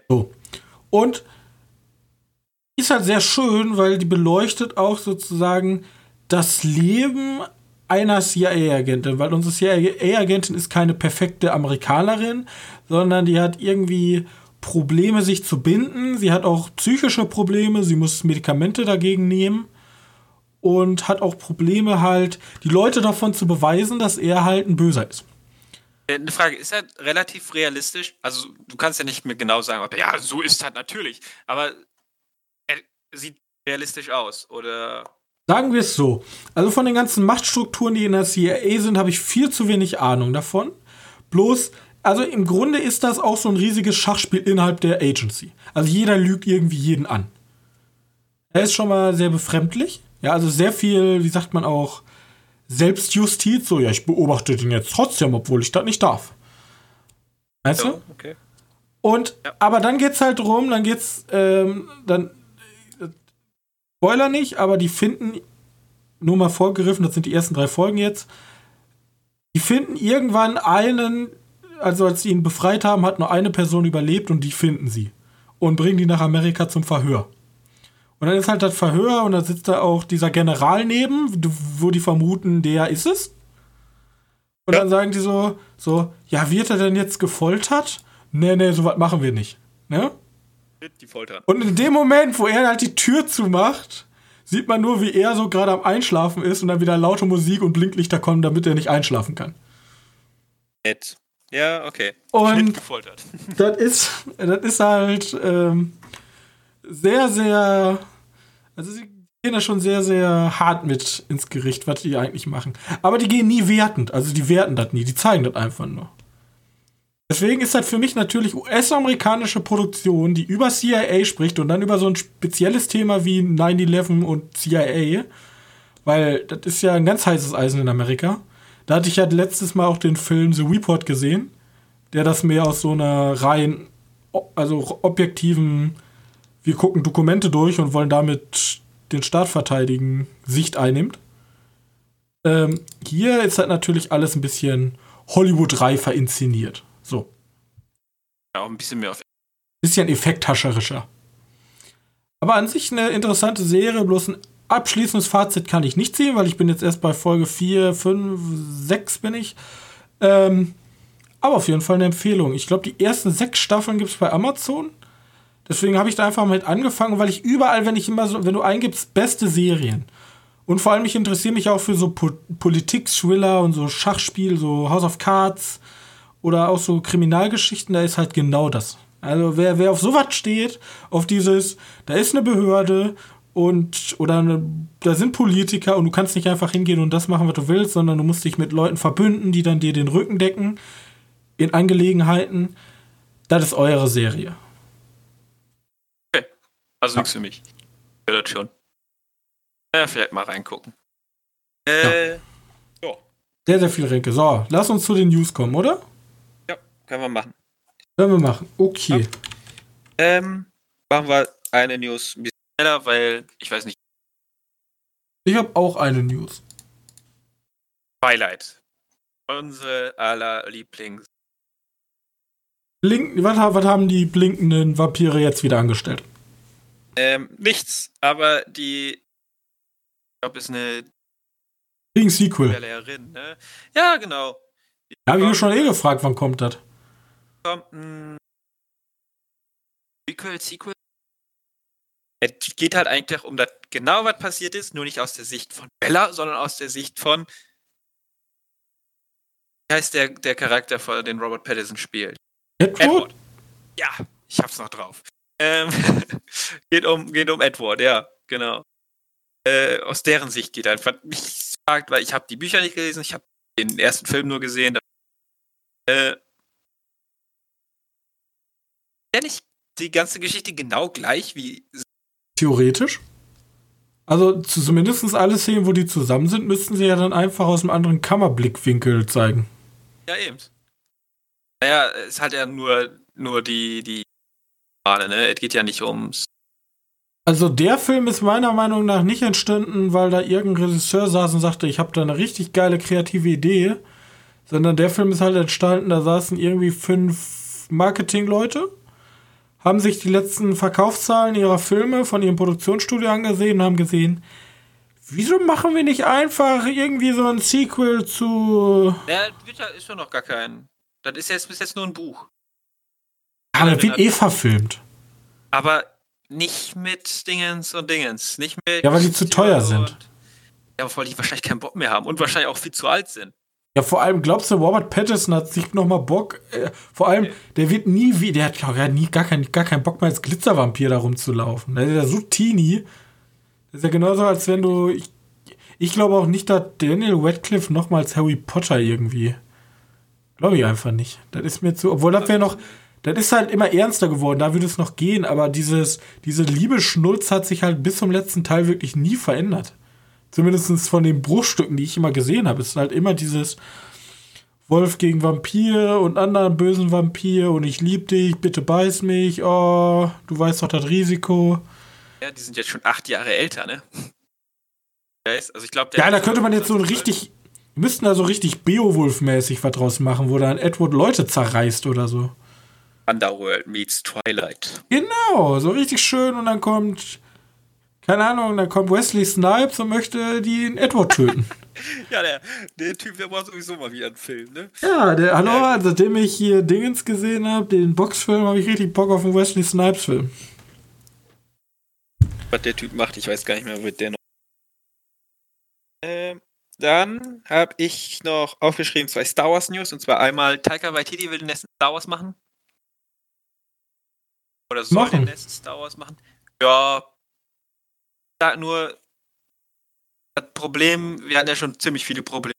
So. Und ist halt sehr schön, weil die beleuchtet auch sozusagen das Leben einer CIA-Agentin, weil unsere CIA-Agentin ist keine perfekte Amerikanerin, sondern die hat irgendwie Probleme, sich zu binden. Sie hat auch psychische Probleme, sie muss Medikamente dagegen nehmen und hat auch Probleme halt, die Leute davon zu beweisen, dass er halt ein Böser ist. Äh, eine Frage, ist er relativ realistisch? Also, du kannst ja nicht mehr genau sagen, ob, ja, so ist er natürlich, aber er sieht realistisch aus, oder? Sagen wir es so. Also von den ganzen Machtstrukturen, die in der CIA sind, habe ich viel zu wenig Ahnung davon. Bloß, also im Grunde ist das auch so ein riesiges Schachspiel innerhalb der Agency. Also jeder lügt irgendwie jeden an. Er ist schon mal sehr befremdlich. Ja, also sehr viel, wie sagt man auch, Selbstjustiz. So, ja, ich beobachte den jetzt trotzdem, obwohl ich das nicht darf. Weißt du? okay. Und, ja. aber dann geht's halt drum, dann geht's, ähm, dann Spoiler nicht, aber die finden, nur mal vorgegriffen, das sind die ersten drei Folgen jetzt, die finden irgendwann einen, also als sie ihn befreit haben, hat nur eine Person überlebt und die finden sie. Und bringen die nach Amerika zum Verhör. Und dann ist halt das Verhör und da sitzt da auch dieser General neben, wo die vermuten, der ist es. Und dann sagen die so, so, ja, wird er denn jetzt gefoltert? Nee, nee, sowas machen wir nicht. Ne? Die foltern. Und in dem Moment, wo er halt die Tür zumacht, sieht man nur, wie er so gerade am Einschlafen ist und dann wieder laute Musik und Blinklichter kommen, damit er nicht einschlafen kann. Nett. Ja, okay. Und gefoltert. das ist, das ist halt ähm, sehr, sehr. Also sie gehen da schon sehr, sehr hart mit ins Gericht, was die eigentlich machen. Aber die gehen nie wertend. Also die werten das nie, die zeigen das einfach nur. Deswegen ist das für mich natürlich US-amerikanische Produktion, die über CIA spricht und dann über so ein spezielles Thema wie 9-11 und CIA, weil das ist ja ein ganz heißes Eisen in Amerika. Da hatte ich ja letztes Mal auch den Film The Report gesehen, der das mehr aus so einer rein, also objektiven, wir gucken Dokumente durch und wollen damit den Staat verteidigen, Sicht einnimmt. Ähm, hier ist halt natürlich alles ein bisschen Hollywood-reifer inszeniert. So. Ja, auch ein bisschen mehr auf. Bisschen effekthascherischer. Aber an sich eine interessante Serie, bloß ein abschließendes Fazit kann ich nicht ziehen, weil ich bin jetzt erst bei Folge 4, 5, 6 bin ich. Ähm, aber auf jeden Fall eine Empfehlung. Ich glaube, die ersten sechs Staffeln gibt es bei Amazon. Deswegen habe ich da einfach mit angefangen, weil ich überall, wenn ich immer so, wenn du eingibst, beste Serien. Und vor allem, ich interessiere mich auch für so po Politik-Thriller und so Schachspiel, so House of Cards, oder auch so Kriminalgeschichten, da ist halt genau das. Also wer, wer auf sowas steht, auf dieses, da ist eine Behörde und oder eine, da sind Politiker und du kannst nicht einfach hingehen und das machen, was du willst, sondern du musst dich mit Leuten verbünden, die dann dir den Rücken decken in Angelegenheiten. Das ist eure Serie. Okay. Also nichts für mich. Ja, das schon. Ja, vielleicht mal reingucken. Äh, ja. Sehr, sehr viel Renke. So, lass uns zu den News kommen, oder? Können wir machen. Können wir machen. Okay. Ja. Ähm, machen wir eine News ein bisschen schneller, weil ich weiß nicht. Ich habe auch eine News. Twilight. Unsere aller Lieblings. Blink, was, was haben die blinkenden Vampire jetzt wieder angestellt? Ähm, nichts, aber die. Ich glaube, ist eine. Wegen Sequel. Ne? Ja, genau. Da habe ich mich schon eh gefragt, wann kommt das? Kommt ein. Sequel, Sequel? Es geht halt eigentlich um das genau, was passiert ist, nur nicht aus der Sicht von Bella, sondern aus der Sicht von. Wie heißt der, der Charakter, den Robert Pattinson spielt? Edward? Edward. Ja, ich hab's noch drauf. Ähm, geht, um, geht um Edward, ja, genau. Äh, aus deren Sicht geht einfach mich sagt, weil ich habe die Bücher nicht gelesen, ich habe den ersten Film nur gesehen. Äh, ja nicht die ganze Geschichte genau gleich wie. Theoretisch? Also zumindest alle Szenen, wo die zusammen sind, müssten sie ja dann einfach aus einem anderen Kammerblickwinkel zeigen. Ja, eben. Naja, es halt ja nur, nur die, die Male, ne? Es geht ja nicht ums. Also der Film ist meiner Meinung nach nicht entstanden, weil da irgendein Regisseur saß und sagte, ich habe da eine richtig geile kreative Idee, sondern der Film ist halt entstanden, da saßen irgendwie fünf Marketingleute, haben sich die letzten Verkaufszahlen ihrer Filme von ihrem Produktionsstudio angesehen und haben gesehen, wieso machen wir nicht einfach irgendwie so ein Sequel zu... Ja, ist ja noch gar kein das ist jetzt bis jetzt nur ein Buch. Aber das wird eh verfilmt. Aber nicht mit Dingens und Dingens. Nicht mit. Ja, weil die zu teuer sind. Ja, weil die wahrscheinlich keinen Bock mehr haben und wahrscheinlich auch viel zu alt sind. Ja, vor allem, glaubst du, Robert Pattinson hat sich nochmal Bock? Äh, vor allem, der wird nie wie, der hat, der hat nie gar, kein, gar keinen Bock mehr als Glitzervampir da rumzulaufen. Der ist ja so teeny. Das ist ja genauso, als wenn du. Ich, ich glaube auch nicht, dass Daniel Radcliffe nochmals Harry Potter irgendwie. Glaube ich einfach nicht. Das ist mir zu. Obwohl das wäre noch. Das ist halt immer ernster geworden, da würde es noch gehen, aber dieses, diese Liebe-Schnulz hat sich halt bis zum letzten Teil wirklich nie verändert. Zumindest von den Bruchstücken, die ich immer gesehen habe. Es ist halt immer dieses Wolf gegen Vampir und anderen bösen Vampir und ich lieb dich, bitte beiß mich, oh, du weißt doch das Risiko. Ja, die sind jetzt schon acht Jahre älter, ne? Also ich glaube, Ja, da könnte man jetzt so ein richtig wir müssten da so richtig Beowulf-mäßig was draus machen, wo dann Edward Leute zerreißt oder so. Underworld meets Twilight. Genau, so richtig schön und dann kommt, keine Ahnung, dann kommt Wesley Snipes und möchte den Edward töten. ja, der, der Typ, der braucht sowieso mal wieder einen Film, ne? Ja, der, hallo, ja. seitdem ich hier Dingens gesehen habe, den Boxfilm, habe ich richtig Bock auf einen Wesley Snipes-Film. Was der Typ macht, ich weiß gar nicht mehr, wird der noch. Ähm, dann habe ich noch aufgeschrieben zwei Star Wars News. Und zwar einmal Taika Waititi will den nächsten Star Wars machen. Oder soll machen. den nächsten Star Wars machen. Ja. Sag nur, das Problem, wir hatten ja schon ziemlich viele Probleme.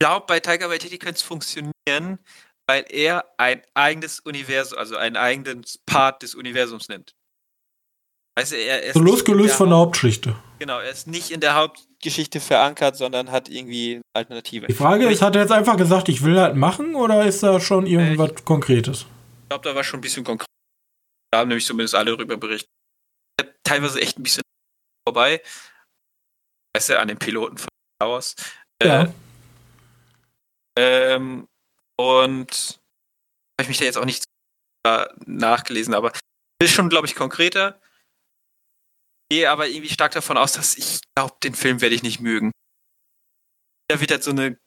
Ich glaube, bei Taika Waititi könnte es funktionieren, weil er ein eigenes Universum, also einen eigenen Part des Universums nimmt. Weißt du, er ist so losgelöst der von der Hauptgeschichte. Genau, er ist nicht in der Hauptgeschichte verankert, sondern hat irgendwie eine Alternative. Die Frage ist, hat er jetzt einfach gesagt, ich will halt machen oder ist da schon irgendwas äh, Konkretes? Ich glaube, da war schon ein bisschen konkret. Da haben nämlich zumindest alle darüber berichtet. Teilweise echt ein bisschen vorbei. Weißt du, an den Piloten von Star Wars. Äh, ja. Ähm, und habe ich mich da jetzt auch nicht nachgelesen, aber ist schon, glaube ich, konkreter gehe aber irgendwie stark davon aus, dass ich glaube, den Film werde ich nicht mögen. Da wird halt so eine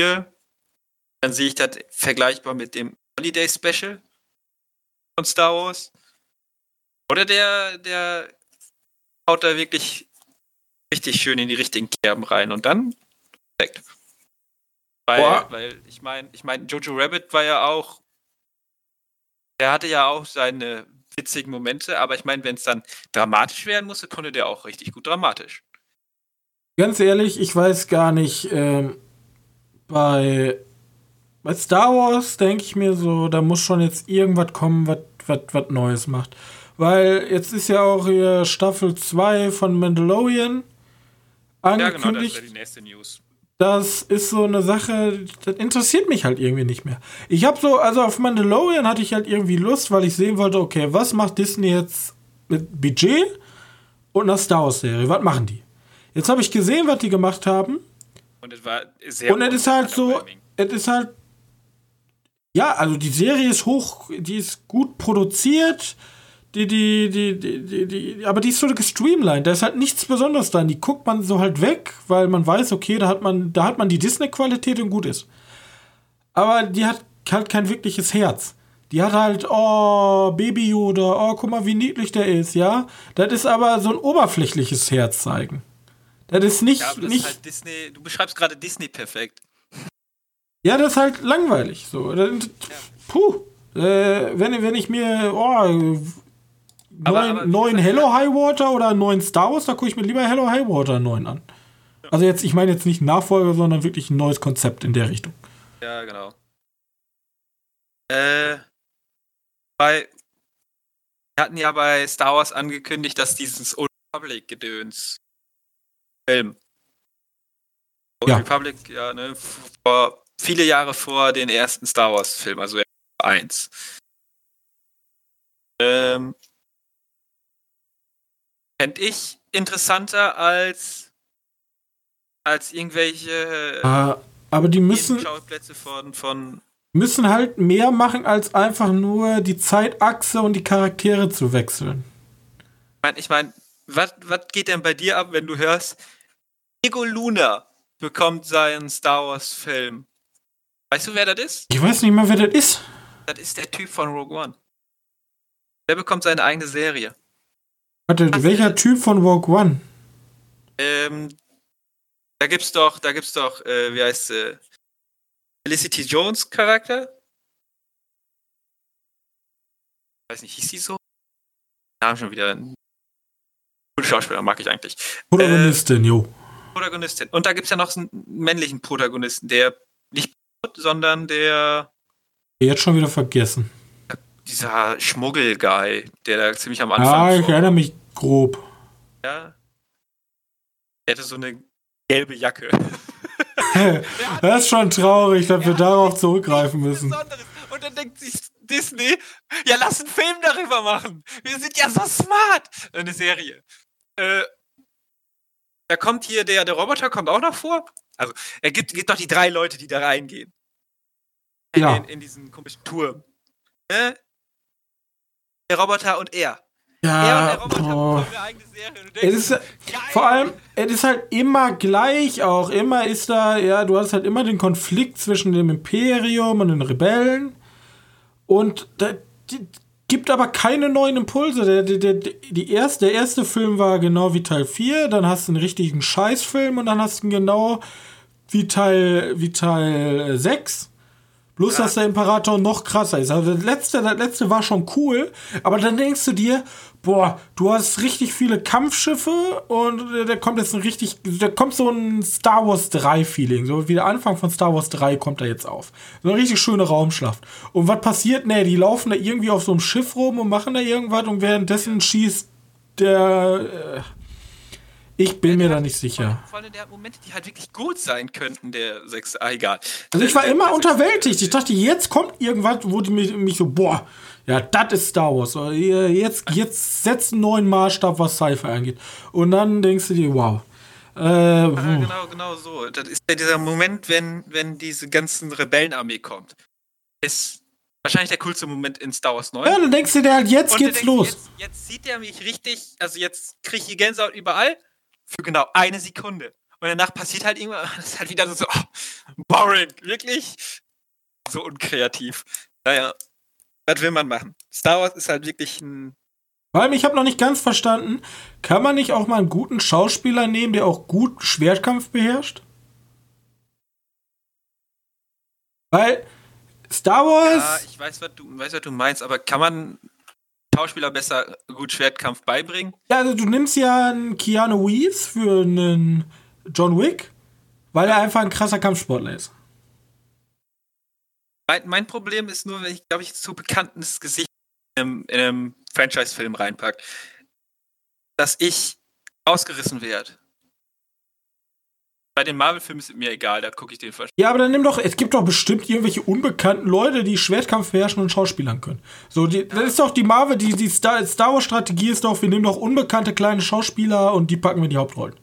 dann sehe ich das vergleichbar mit dem Holiday Special von Star Wars. Oder der, der haut da wirklich richtig schön in die richtigen Kerben rein und dann perfekt. Weil, weil ich meine, ich meine, Jojo Rabbit war ja auch, der hatte ja auch seine witzigen Momente, aber ich meine, wenn es dann dramatisch werden musste, konnte der auch richtig gut dramatisch. Ganz ehrlich, ich weiß gar nicht, ähm, bei, bei Star Wars denke ich mir so, da muss schon jetzt irgendwas kommen, was Neues macht. Weil jetzt ist ja auch hier Staffel 2 von Mandalorian. angekündigt. Ja, genau, das die nächste News. Das ist so eine Sache, das interessiert mich halt irgendwie nicht mehr. Ich habe so, also auf Mandalorian hatte ich halt irgendwie Lust, weil ich sehen wollte, okay, was macht Disney jetzt mit Budget und einer Star Wars Serie? Was machen die? Jetzt habe ich gesehen, was die gemacht haben. Und es war sehr Und es ist halt so, es ist halt, ja, also die Serie ist hoch, die ist gut produziert, die, die, die, die, die, die aber die ist so gestreamlined, da ist halt nichts Besonderes dran, die guckt man so halt weg, weil man weiß, okay, da hat man, da hat man die Disney-Qualität und gut ist. Aber die hat halt kein wirkliches Herz. Die hat halt, oh, Baby Yoda, oh, guck mal, wie niedlich der ist, ja. Das ist aber so ein oberflächliches Herz zeigen. Das ist nicht, Ja, das nicht ist halt Disney, du beschreibst gerade Disney perfekt. Ja, das ist halt langweilig. So. Puh. Äh, wenn, wenn ich mir oh, neuen, Aber- aber wie neuen Hello High Water oder neuen Star Wars, da gucke ich mir lieber Hello High Water 9 an. Also jetzt, ich meine jetzt nicht Nachfolger, sondern wirklich ein neues Konzept in der Richtung. Ja, genau. Äh, bei, wir hatten ja bei Star Wars angekündigt, dass dieses Old Republic-Gedöns Film. Old Ja. Republic, ja, ne, vor, viele Jahre vor den ersten Star Wars-Film, also eins. Ähm, Fände ich interessanter als als irgendwelche Äh, aber die müssen, Schauplätze von, von müssen halt mehr machen, als einfach nur die Zeitachse und die Charaktere zu wechseln. Ich meine, was was geht denn bei dir ab, wenn du hörst, Diego Luna bekommt seinen Star Wars Film? Weißt du, wer das ist? Ich weiß nicht mal, wer das ist. Das ist der Typ von Rogue One. Der bekommt seine eigene Serie. Warte, Was welcher denn? Typ von Rogue One? Ähm, da gibt's doch, da gibt's doch, äh, wie heißt sie? Felicity Jones Charakter? Weiß nicht, hieß sie so? Namen schon wieder. Gute Schauspieler mag ich eigentlich. Protagonistin, jo. Protagonistin. Und da gibt's ja noch einen männlichen Protagonisten, der nicht sondern der Jetzt schon wieder vergessen. dieser Schmuggel-Guy, der da ziemlich am Anfang Ah, ich vor- erinnere mich grob. ja. Der hatte so eine gelbe Jacke. Das ist schon traurig, dass wir darauf zurückgreifen müssen. Besonderes. Und dann denkt sich Disney, ja, lass einen Film darüber machen. Wir sind ja so smart. Eine Serie. Äh, da kommt hier der, der Roboter kommt auch noch vor. Also, er gibt, gibt doch die drei Leute, die da reingehen. In, Ja. in, in diesen komischen Turm. Ne? Der Roboter und er. er und der Ja, du Es ist, geil. vor allem, es ist halt immer gleich auch. Immer ist da, ja, du hast halt immer den Konflikt zwischen dem Imperium und den Rebellen. Und da die, gibt aber keine neuen Impulse. Der, der, der, die erste, der erste Film war genau wie Teil 4, dann hast du einen richtigen Scheißfilm und dann hast du ihn genau wie Teil, wie Teil 6. Bloß, dass der Imperator noch krasser ist. Also das letzte, das letzte war schon cool, aber dann denkst du dir, boah, du hast richtig viele Kampfschiffe und da kommt jetzt ein richtig, da kommt so ein Star Wars 3 Feeling, so wie der Anfang von Star Wars 3 kommt da jetzt auf. So eine richtig schöne Raumschlacht. Und was passiert? Nee, die laufen da irgendwie auf so einem Schiff rum und machen da irgendwas und währenddessen schießt der, äh, ich bin mir da nicht sicher. Vor allem der hat Momente, die halt wirklich gut sein könnten, der sechs. Ah, egal. Also ich war Der- immer der unterwältigt. Ich dachte, jetzt kommt irgendwas, wo die mich, mich so, boah, ja, das ist Star Wars. Oder Jetzt, jetzt setzt einen neuen Maßstab, was Sci-Fi angeht. Und dann denkst du dir, wow. Äh, puh. genau, genau so. Das ist ja dieser Moment, wenn, wenn diese ganzen Rebellenarmee kommt. Ist wahrscheinlich der coolste Moment in Star Wars 9. ja, dann denkst du dir halt, jetzt Und geht's denkst, los. Jetzt, jetzt sieht er mich richtig, also jetzt kriege ich die Gänsehaut überall für genau eine Sekunde. Und danach passiert halt irgendwann, das ist halt wieder so, oh, boring, wirklich so unkreativ. Naja, was will man machen? Star Wars ist halt wirklich ein, Vor allem, ich habe noch nicht ganz verstanden, kann man nicht auch mal einen guten Schauspieler nehmen, der auch gut Schwertkampf beherrscht? Weil Star ja, Wars, ich weiß, was du, weiß, was du meinst, aber kann man Schauspieler besser gut Schwertkampf beibringen? ja, also du nimmst ja einen Keanu Reeves für einen John Wick, weil er einfach ein krasser Kampfsportler ist. Mein, mein Problem ist nur, wenn ich, glaube ich, zu bekanntes Gesicht in einem, in einem Franchise-Film reinpack, dass ich ausgerissen werde. Bei den Marvel-Filmen ist es mir egal, da gucke ich den Verstand. Ja, aber dann nimm doch, es gibt doch bestimmt irgendwelche unbekannten Leute, die Schwertkampf beherrschen und Schauspielern können. So, die, das ist doch die Marvel, die, die Star, Star Wars-Strategie ist doch, wir nehmen doch unbekannte kleine Schauspieler und die packen wir in die Hauptrollen.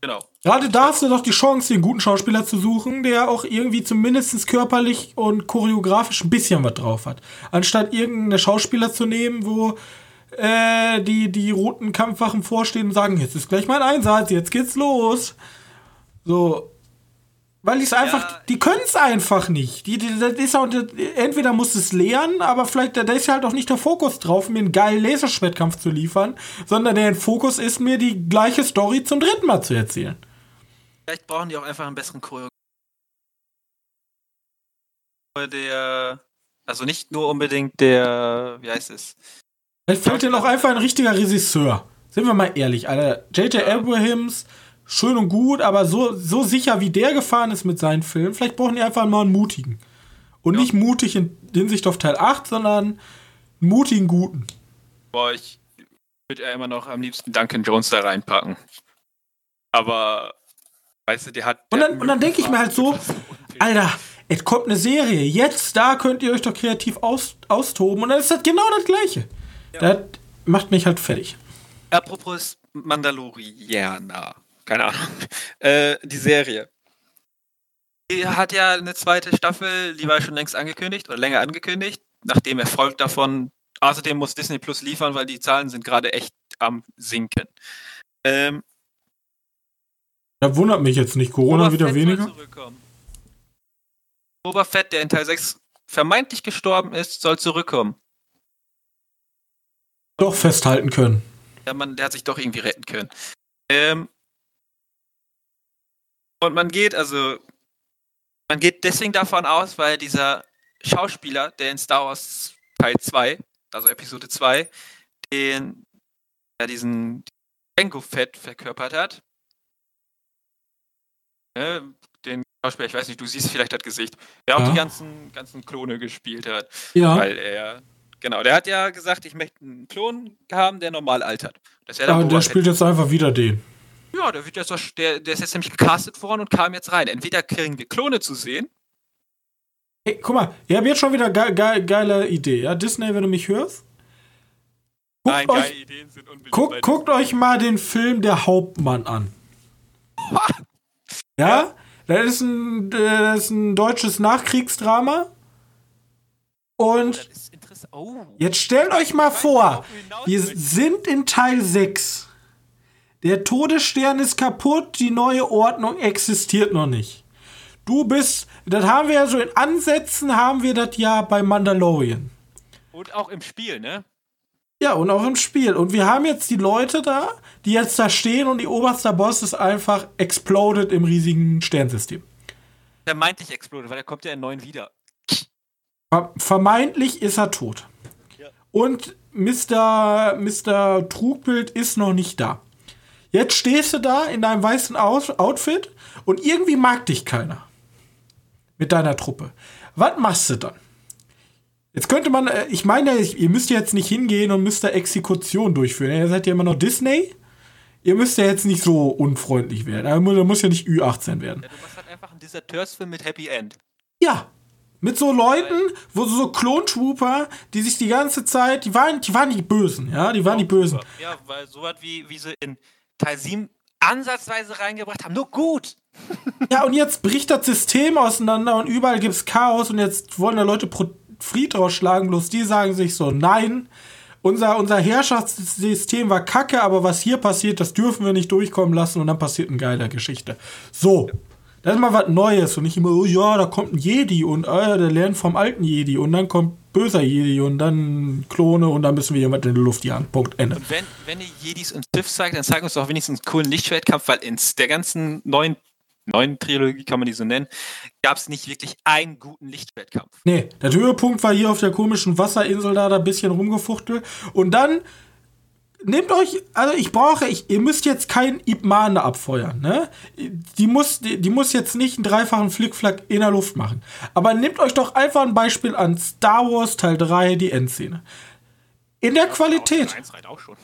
Genau. Gerade da hast du doch die Chance, den guten Schauspieler zu suchen, der auch irgendwie zumindest körperlich und choreografisch ein bisschen was drauf hat. Anstatt irgendeine Schauspieler zu nehmen, wo äh, die, die roten Kampfwachen vorstehen und sagen, jetzt ist gleich mein Einsatz, jetzt geht's los. So. Weil ich es einfach, ja. die können es einfach nicht. Die, die, das ist auch, entweder muss es lernen, aber vielleicht, da ist ja halt auch nicht der Fokus drauf, mir einen geilen Laserschwertkampf zu liefern, sondern der Fokus ist, mir die gleiche Story zum dritten Mal zu erzählen. Vielleicht brauchen die auch einfach einen besseren Choreograf. Der, also nicht nur unbedingt der, wie heißt es? Vielleicht fehlt dir noch einfach ein richtiger Regisseur. Sind wir mal ehrlich, Alter. J.J. Abrahams, schön und gut, aber so, so sicher wie der gefahren ist mit seinen Filmen, vielleicht brauchen die einfach mal einen mutigen. Und ja. nicht mutig in Hinsicht auf Teil 8, sondern einen mutigen Guten. Boah, ich würde ja immer noch am liebsten Duncan Jones da reinpacken. Aber, weißt du, der hat. Der und dann, und dann denke ich mir halt so, Alter, es kommt eine Serie. Jetzt, da könnt ihr euch doch kreativ aus, austoben. Und dann ist das genau das Gleiche. Ja. Das macht mich halt fertig. Apropos Mandalorianer keine Ahnung, äh, die Serie. Die hat ja eine zweite Staffel, die war schon längst angekündigt oder länger angekündigt, nachdem Erfolg davon. Außerdem muss Disney Plus liefern, weil die Zahlen sind gerade echt am sinken. Ähm, da wundert mich jetzt nicht. Corona Boba wieder Fett weniger. Boba Fett, der in Teil 6 vermeintlich gestorben ist, soll zurückkommen. Doch festhalten können. Ja, man, der hat sich doch irgendwie retten können. Ähm, und man geht, also, man geht deswegen davon aus, weil dieser Schauspieler, der in Star Wars Teil 2, also Episode 2, den, ja, diesen Jango Fett verkörpert hat. Ne, den Schauspieler, ich weiß nicht, du siehst vielleicht das Gesicht, der ja. auch die ganzen, ganzen Klone gespielt hat. Ja. Weil er, genau, der hat ja gesagt, ich möchte einen Klon haben, der normal altert. Das ja, und der spielt jetzt einfach wieder den. Ja, der, wird jetzt, der, der ist jetzt nämlich gecastet worden und kam jetzt rein. Entweder kriegen wir Klone zu sehen. Hey, guck mal, ihr habt jetzt schon wieder ge ge geile Idee, ja? Disney, wenn du mich hörst. Guckt Nein, euch, geile Ideen sind unbedingt. Guck, guckt euch mal den Film Der Hauptmann an. ja? ja? Das ist, ein, das ist ein deutsches Nachkriegsdrama. Und oh, oh. jetzt stellt euch mal vor, wir sind in Teil 6. Der Todesstern ist kaputt, die neue Ordnung existiert noch nicht. Du bist, das haben wir ja so in Ansätzen, haben wir das ja bei Mandalorian. Und auch im Spiel, ne? Ja, und auch im Spiel. Und wir haben jetzt die Leute da, die jetzt da stehen und die oberste Boss ist einfach exploded im riesigen Sternsystem. Der meint nicht exploded, weil er kommt ja in neun wieder. Vermeintlich ist er tot. Ja. Und Mr. Mr. Trugbild ist noch nicht da. Jetzt stehst du da in deinem weißen Outfit und irgendwie mag dich keiner. Mit deiner Truppe. Was machst du dann? Jetzt könnte man, äh, ich meine, ihr müsst jetzt nicht hingehen und müsst da Exekution durchführen. Ihr seid ja immer noch Disney. Ihr müsst ja jetzt nicht so unfreundlich werden. Da muss ja nicht Ü18 werden. Ja, du machst halt einfach einen Deserteursfilm mit Happy End. Ja, mit so Leuten, wo so Klontrooper, die sich die ganze Zeit, die waren, die waren die Bösen, ja, die waren die Bösen. Ja, weil sowas wie, wie sie in Teil 7 ansatzweise reingebracht haben. Nur gut. ja, und jetzt bricht das System auseinander und überall gibt es Chaos und jetzt wollen da Leute Fried rausschlagen, bloß die sagen sich so, nein, unser, unser Herrschaftssystem war kacke, aber was hier passiert, das dürfen wir nicht durchkommen lassen und dann passiert eine geile Geschichte. So. Das ist mal was Neues und nicht immer, oh ja, da kommt ein Jedi und äh, der lernt vom alten Jedi und dann kommt böser Jedi und dann Klone und dann müssen wir jemand in die Luft jagen. Punkt, Ende. Und wenn, wenn ihr Jedis und Sith zeigt, dann zeigt uns doch wenigstens einen coolen Lichtschwertkampf, weil in der ganzen neuen, neuen Trilogie, kann man die so nennen, gab es nicht wirklich einen guten Lichtschwertkampf. Nee, der Höhepunkt war hier auf der komischen Wasserinsel da, da ein bisschen rumgefuchtelt und dann nehmt euch, also ich brauche, ich, ihr müsst jetzt kein Ipmane abfeuern, ne? Die muss, die, die, muss jetzt nicht einen dreifachen Flickflack in der Luft machen. Aber nehmt euch doch einfach ein Beispiel an Star Wars Teil 3, die Endszene. In der Qualität. auch schon.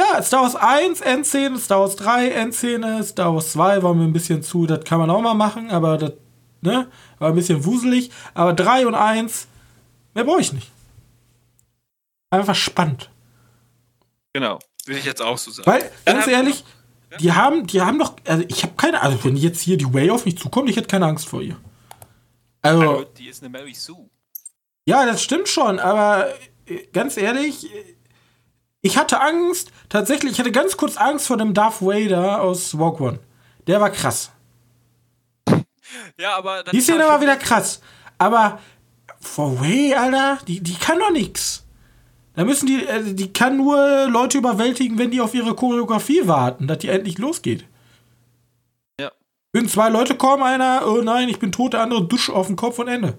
ja, Ja, Star Wars 1, Endszene, Star Wars 3, Endszene, Star Wars 2 war mir ein bisschen zu, das kann man auch mal machen, aber das, ne, war ein bisschen wuselig. Aber 3 und 1, mehr brauche ich nicht. Einfach spannend. Genau, würde ich jetzt auch so sagen. Weil, ganz ehrlich, die haben, die haben doch, also ich habe keine, also wenn jetzt hier die Way auf mich zukommt, ich hätte keine Angst vor ihr. Also, Hallo, die ist eine Mary Sue. ja, das stimmt schon, aber äh, ganz ehrlich, äh, ich hatte Angst, tatsächlich, ich hatte ganz kurz Angst vor dem Darth Vader aus Walk One. Der war krass. Ja, aber Die Szene war wieder krass. Aber vor Way, Alter, die, die kann doch nix. Da müssen die, äh, die kann nur Leute überwältigen, wenn die auf ihre Choreografie warten, dass die endlich losgeht. Ja. Wenn zwei Leute kommen, einer, oh nein, ich bin tot, der andere dusch auf den Kopf und Ende.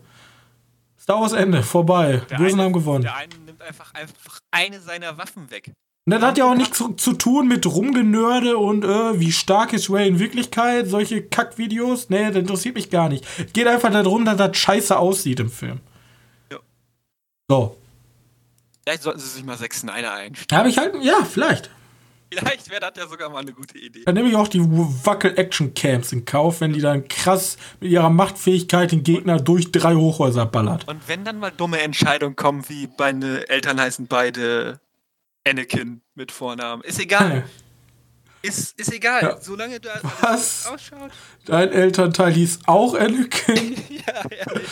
Star Wars Ende, vorbei. Der Bösen eine- haben gewonnen. Der eine nimmt einfach, einfach eine seiner Waffen weg. Und das hat ja auch nichts zu, zu tun mit Rumgenörde und äh, wie stark ist Ray in Wirklichkeit, solche Kackvideos. Nee, das interessiert mich gar nicht. Es geht einfach darum, dass das scheiße aussieht im Film. Ja. So. Vielleicht sollten sie sich mal sechs Snyder einstellen. Habe ich halt, ja, vielleicht. Vielleicht wäre das ja sogar mal eine gute Idee. Dann nehme ich auch die Wackel-Action-Camps in Kauf, wenn die dann krass mit ihrer Machtfähigkeit den Gegner durch drei Hochhäuser ballert. Und wenn dann mal dumme Entscheidungen kommen, wie meine Eltern heißen beide Anakin mit Vornamen. Ist egal. Ist, ist egal. Ja. Solange da alles Was? ausschaut. Dein Elternteil hieß auch Anakin ja, ehrlich.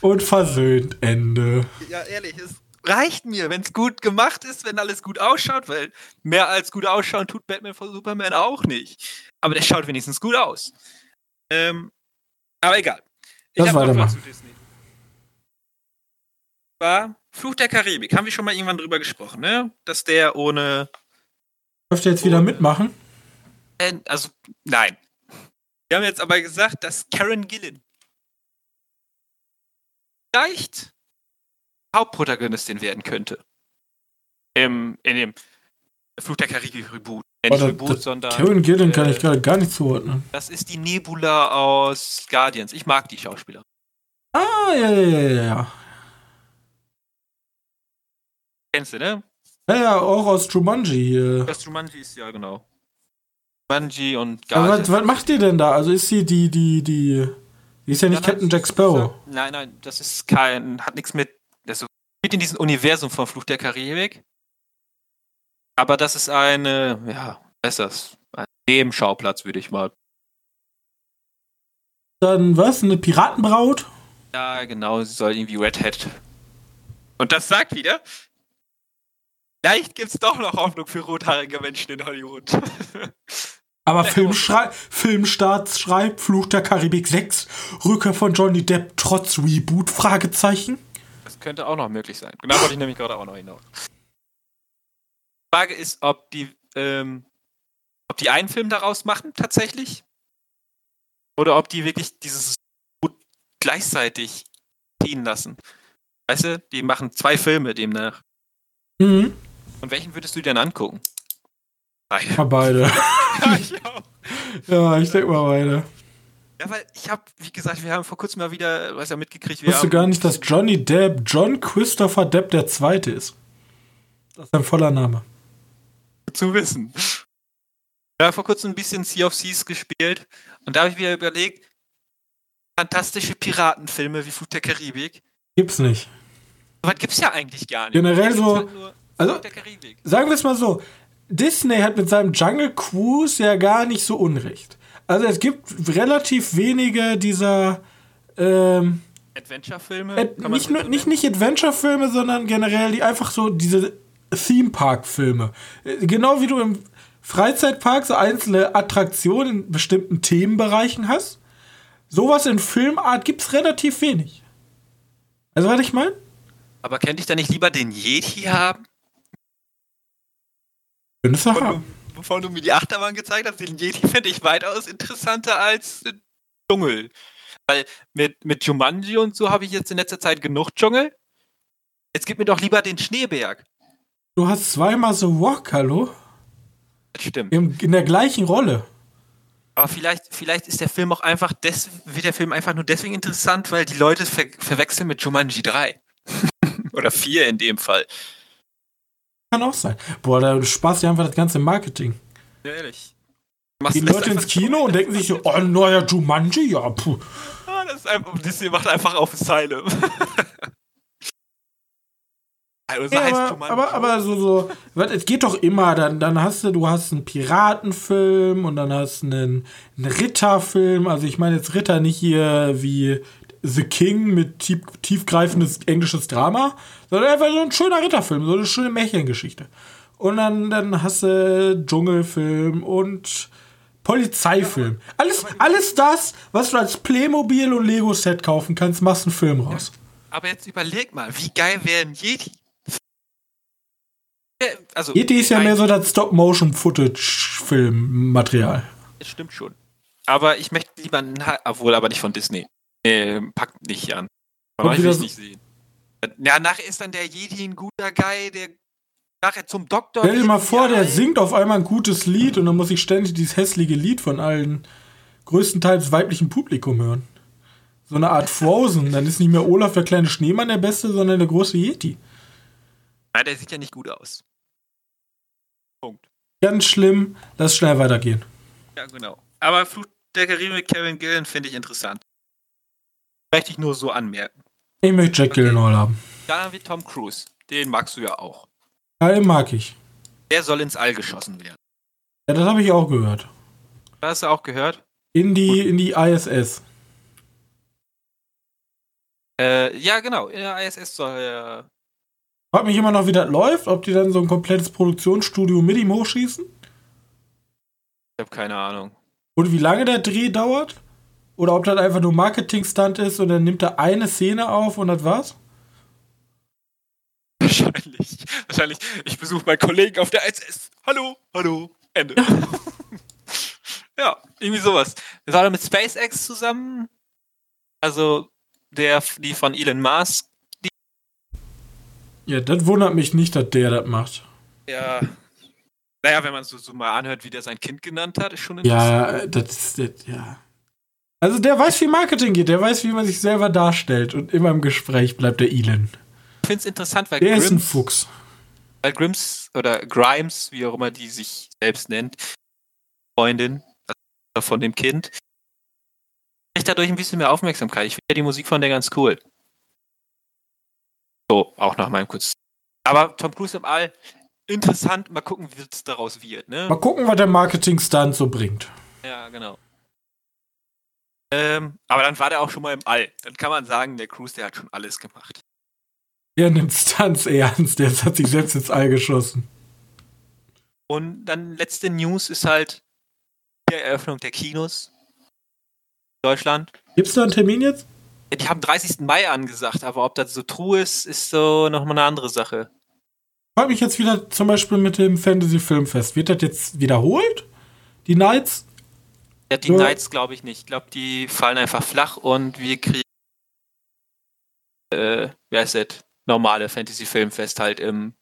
und versöhnt Ende. Ja, ehrlich. Es reicht mir, wenn es gut gemacht ist, wenn alles gut ausschaut, weil mehr als gut ausschauen tut Batman vor Superman auch nicht. Aber der schaut wenigstens gut aus. Ähm, aber egal. Noch was weitermachen. zu Disney. War Fluch der Karibik. Haben wir schon mal irgendwann drüber gesprochen, ne? Dass der ohne Dürft ihr jetzt wieder Ohne- mitmachen? Äh, also, nein. Wir haben jetzt aber gesagt, dass Karen Gillen vielleicht Hauptprotagonistin werden könnte. Im, in dem Fluch der Karibik Reboot. Äh, nicht Reboot, das- sondern Karen Gillen kann äh, ich gerade gar nicht zuordnen. das ist die Nebula aus Guardians. Ich mag die Schauspieler. Ah, ja, ja, ja, ja, ja. Kennst du, ne? Ja, ja, auch aus Jumanji. Äh. Das Jumanji ist ja genau. Jumanji und Aber Guardians. was, was macht die denn da? Also ist sie die, die, die. Die ist ja nicht Nein, Captain nein, Jack Sparrow. Nein, nein, das ist kein, hat nichts mit, mit in diesem Universum von Fluch der Karibik. Aber das ist eine, ja, was ist das? Ein Nebenschauplatz, würde ich mal. Dann was? Eine Piratenbraut? Ja, genau, sie soll irgendwie Red Hat. Und das sagt wieder, vielleicht gibt's doch noch Hoffnung für rothaarige Menschen in Hollywood. Aber Filmschrei Filmstart schreibt Fluch der Karibik 6, Rückkehr von Johnny Depp trotz Reboot? Fragezeichen. Könnte auch noch möglich sein. Genau wollte ich nämlich gerade auch noch hinaus. Die Frage ist, ob die, ähm, ob die einen Film daraus machen, tatsächlich. Oder ob die wirklich dieses Boot gleichzeitig ziehen lassen. Weißt du, die machen zwei Filme demnach. Mhm. Und welchen würdest du dir denn angucken? Beide. Ja, beide. ja, ich ja, ich denke mal beide. Ja, weil ich habe, wie gesagt, wir haben vor kurzem mal wieder, du hast ja mitgekriegt, wir Ich wusste gar nicht, dass Johnny Depp John Christopher Depp der Zweite ist. Das ist sein voller Name. zu wissen. Ja, vor kurzem ein bisschen Sea of Seas gespielt und da habe ich mir überlegt, fantastische Piratenfilme wie Flut der Karibik. Gibt's nicht. So was gibt's ja eigentlich gar nicht. Generell so- halt also- Flut der Karibik. Sagen wir es mal so. Disney hat mit seinem Jungle Cruise ja gar nicht so unrecht. Also es gibt relativ wenige dieser ähm, Adventure-Filme? Ad- nicht, so nur, nicht, nicht Adventure-Filme, sondern generell die einfach so diese Theme-Park-Filme. Äh, Genau wie du im Freizeitpark so einzelne Attraktionen in bestimmten Themenbereichen hast. Sowas in Filmart gibt es relativ wenig. Also, was ich meine? Aber könnte ich da nicht lieber den Yeti haben? Könntest du haben. Bevor du mir die Achterbahn gezeigt hast, den Yeti fände ich weitaus interessanter als äh, Dschungel. Weil mit, mit Jumanji und so habe ich jetzt in letzter Zeit genug Dschungel. Jetzt gib mir doch lieber den Schneeberg. Du hast zweimal so Walk, hallo? Das stimmt. Im, in der gleichen Rolle. Aber vielleicht, vielleicht ist der Film auch einfach des, wird der Film einfach nur deswegen interessant, weil die Leute ver verwechseln mit Jumanji 3. Oder 4 in dem Fall. Kann auch sein. Boah, da sparst du einfach das ganze Marketing. Ja, ehrlich. Die Leute ins Kino und denken sich so, oh, neuer Jumanji, ja, puh. Ah, das ist einfach, Disney macht einfach auf Asylum. Also ja, aber, aber, aber, so, so, es geht doch immer, dann, dann hast du, du hast einen Piratenfilm und dann hast du einen, einen Ritterfilm, also ich meine jetzt Ritter nicht hier wie The King mit tief, tiefgreifendes englisches Drama, sondern einfach so ein schöner Ritterfilm, so eine schöne Märchengeschichte. Und dann, dann hast du Dschungelfilm und Polizeifilm. Alles, alles das, was du als Playmobil und Lego-Set kaufen kannst, machst einen Film raus. Aber jetzt überleg mal, wie geil wäre ein Yeti? Also, Yeti ist ja mehr so das Stop-Motion-Footage-Filmmaterial. Das stimmt schon. Aber ich möchte lieber, obwohl aber nicht von Disney. Äh, packt nicht an. Aber ich will nicht sehen. Ja, nachher ist dann der Yeti ein guter Guy, der nachher zum Doktor. Stell dir mal vor, der singt auf einmal ein gutes Lied und dann muss ich ständig dieses hässliche Lied von allen größtenteils weiblichen Publikum hören. So eine Art Frozen. Dann ist nicht mehr Olaf der kleine Schneemann der Beste, sondern der große Yeti. Ja, der sieht ja nicht gut aus. Punkt. Ganz schlimm. Lass schnell weitergehen. Ja, genau. Aber Flut der Karibik mit Kevin Gillen finde ich interessant. Möchte ich nur so anmerken. Ich möchte Jack okay. Gyllenhaal haben. Dann haben wir Tom Cruise. Den magst du ja auch. Ja, den mag ich. Der soll ins All geschossen werden. Ja, das habe ich auch gehört. hast du auch gehört? In die, in die ISS. Äh, ja, genau. In der ISS soll er. Frag mich immer noch, wie das läuft, ob die dann so ein komplettes Produktionsstudio mit ihm hochschießen. Ich habe keine Ahnung. Und wie lange der Dreh dauert? Oder ob das einfach nur Marketing-Stunt ist und dann nimmt er eine Szene auf und das war's? Wahrscheinlich. Wahrscheinlich. Ich besuche meinen Kollegen auf der ISS. Hallo, hallo, Ende. Ja, irgendwie sowas. Wir waren mit SpaceX zusammen. Also der, die von Elon Musk. ja, das wundert mich nicht, dass der das macht. Ja. Naja, wenn man so, so mal anhört, wie der sein Kind genannt hat, ist schon interessant. Ja, das ist, ja. Also der weiß, wie Marketing geht, der weiß, wie man sich selber darstellt und immer im Gespräch bleibt der Elon. Ich finde es interessant, weil der Grims, ist ein Fuchs. Weil Grims oder Grimes, wie auch immer die sich selbst nennt, Freundin also von dem Kind, ich dadurch ein bisschen mehr Aufmerksamkeit. Ich finde ja die Musik von der ganz cool. So, auch nach meinem kurz. Aber Tom Cruise im All, interessant. Mal gucken, wie es daraus wird. Ne? Mal gucken, was der Marketing-Stunt so bringt. Ja, genau. Ähm, aber dann war der auch schon mal im All. Dann kann man sagen, der Cruise, der hat schon alles gemacht. Der nimmt Stunts ernst, der hat sich selbst ins All geschossen. Und dann letzte News ist halt die Eröffnung der Kinos. in Deutschland. Gibt es da einen Termin jetzt? Ja, die haben 30. Mai angesagt, aber ob das so true ist, ist so nochmal eine andere Sache. Ich frage mich jetzt wieder zum Beispiel mit dem Fantasy Filmfest. Wird das jetzt wiederholt? Die Nights? Ja, die Nur Nights glaube ich nicht. Ich glaube, die fallen einfach flach und wir kriegen. Äh, wer ist das? Normale Fantasy Filmfest halt im.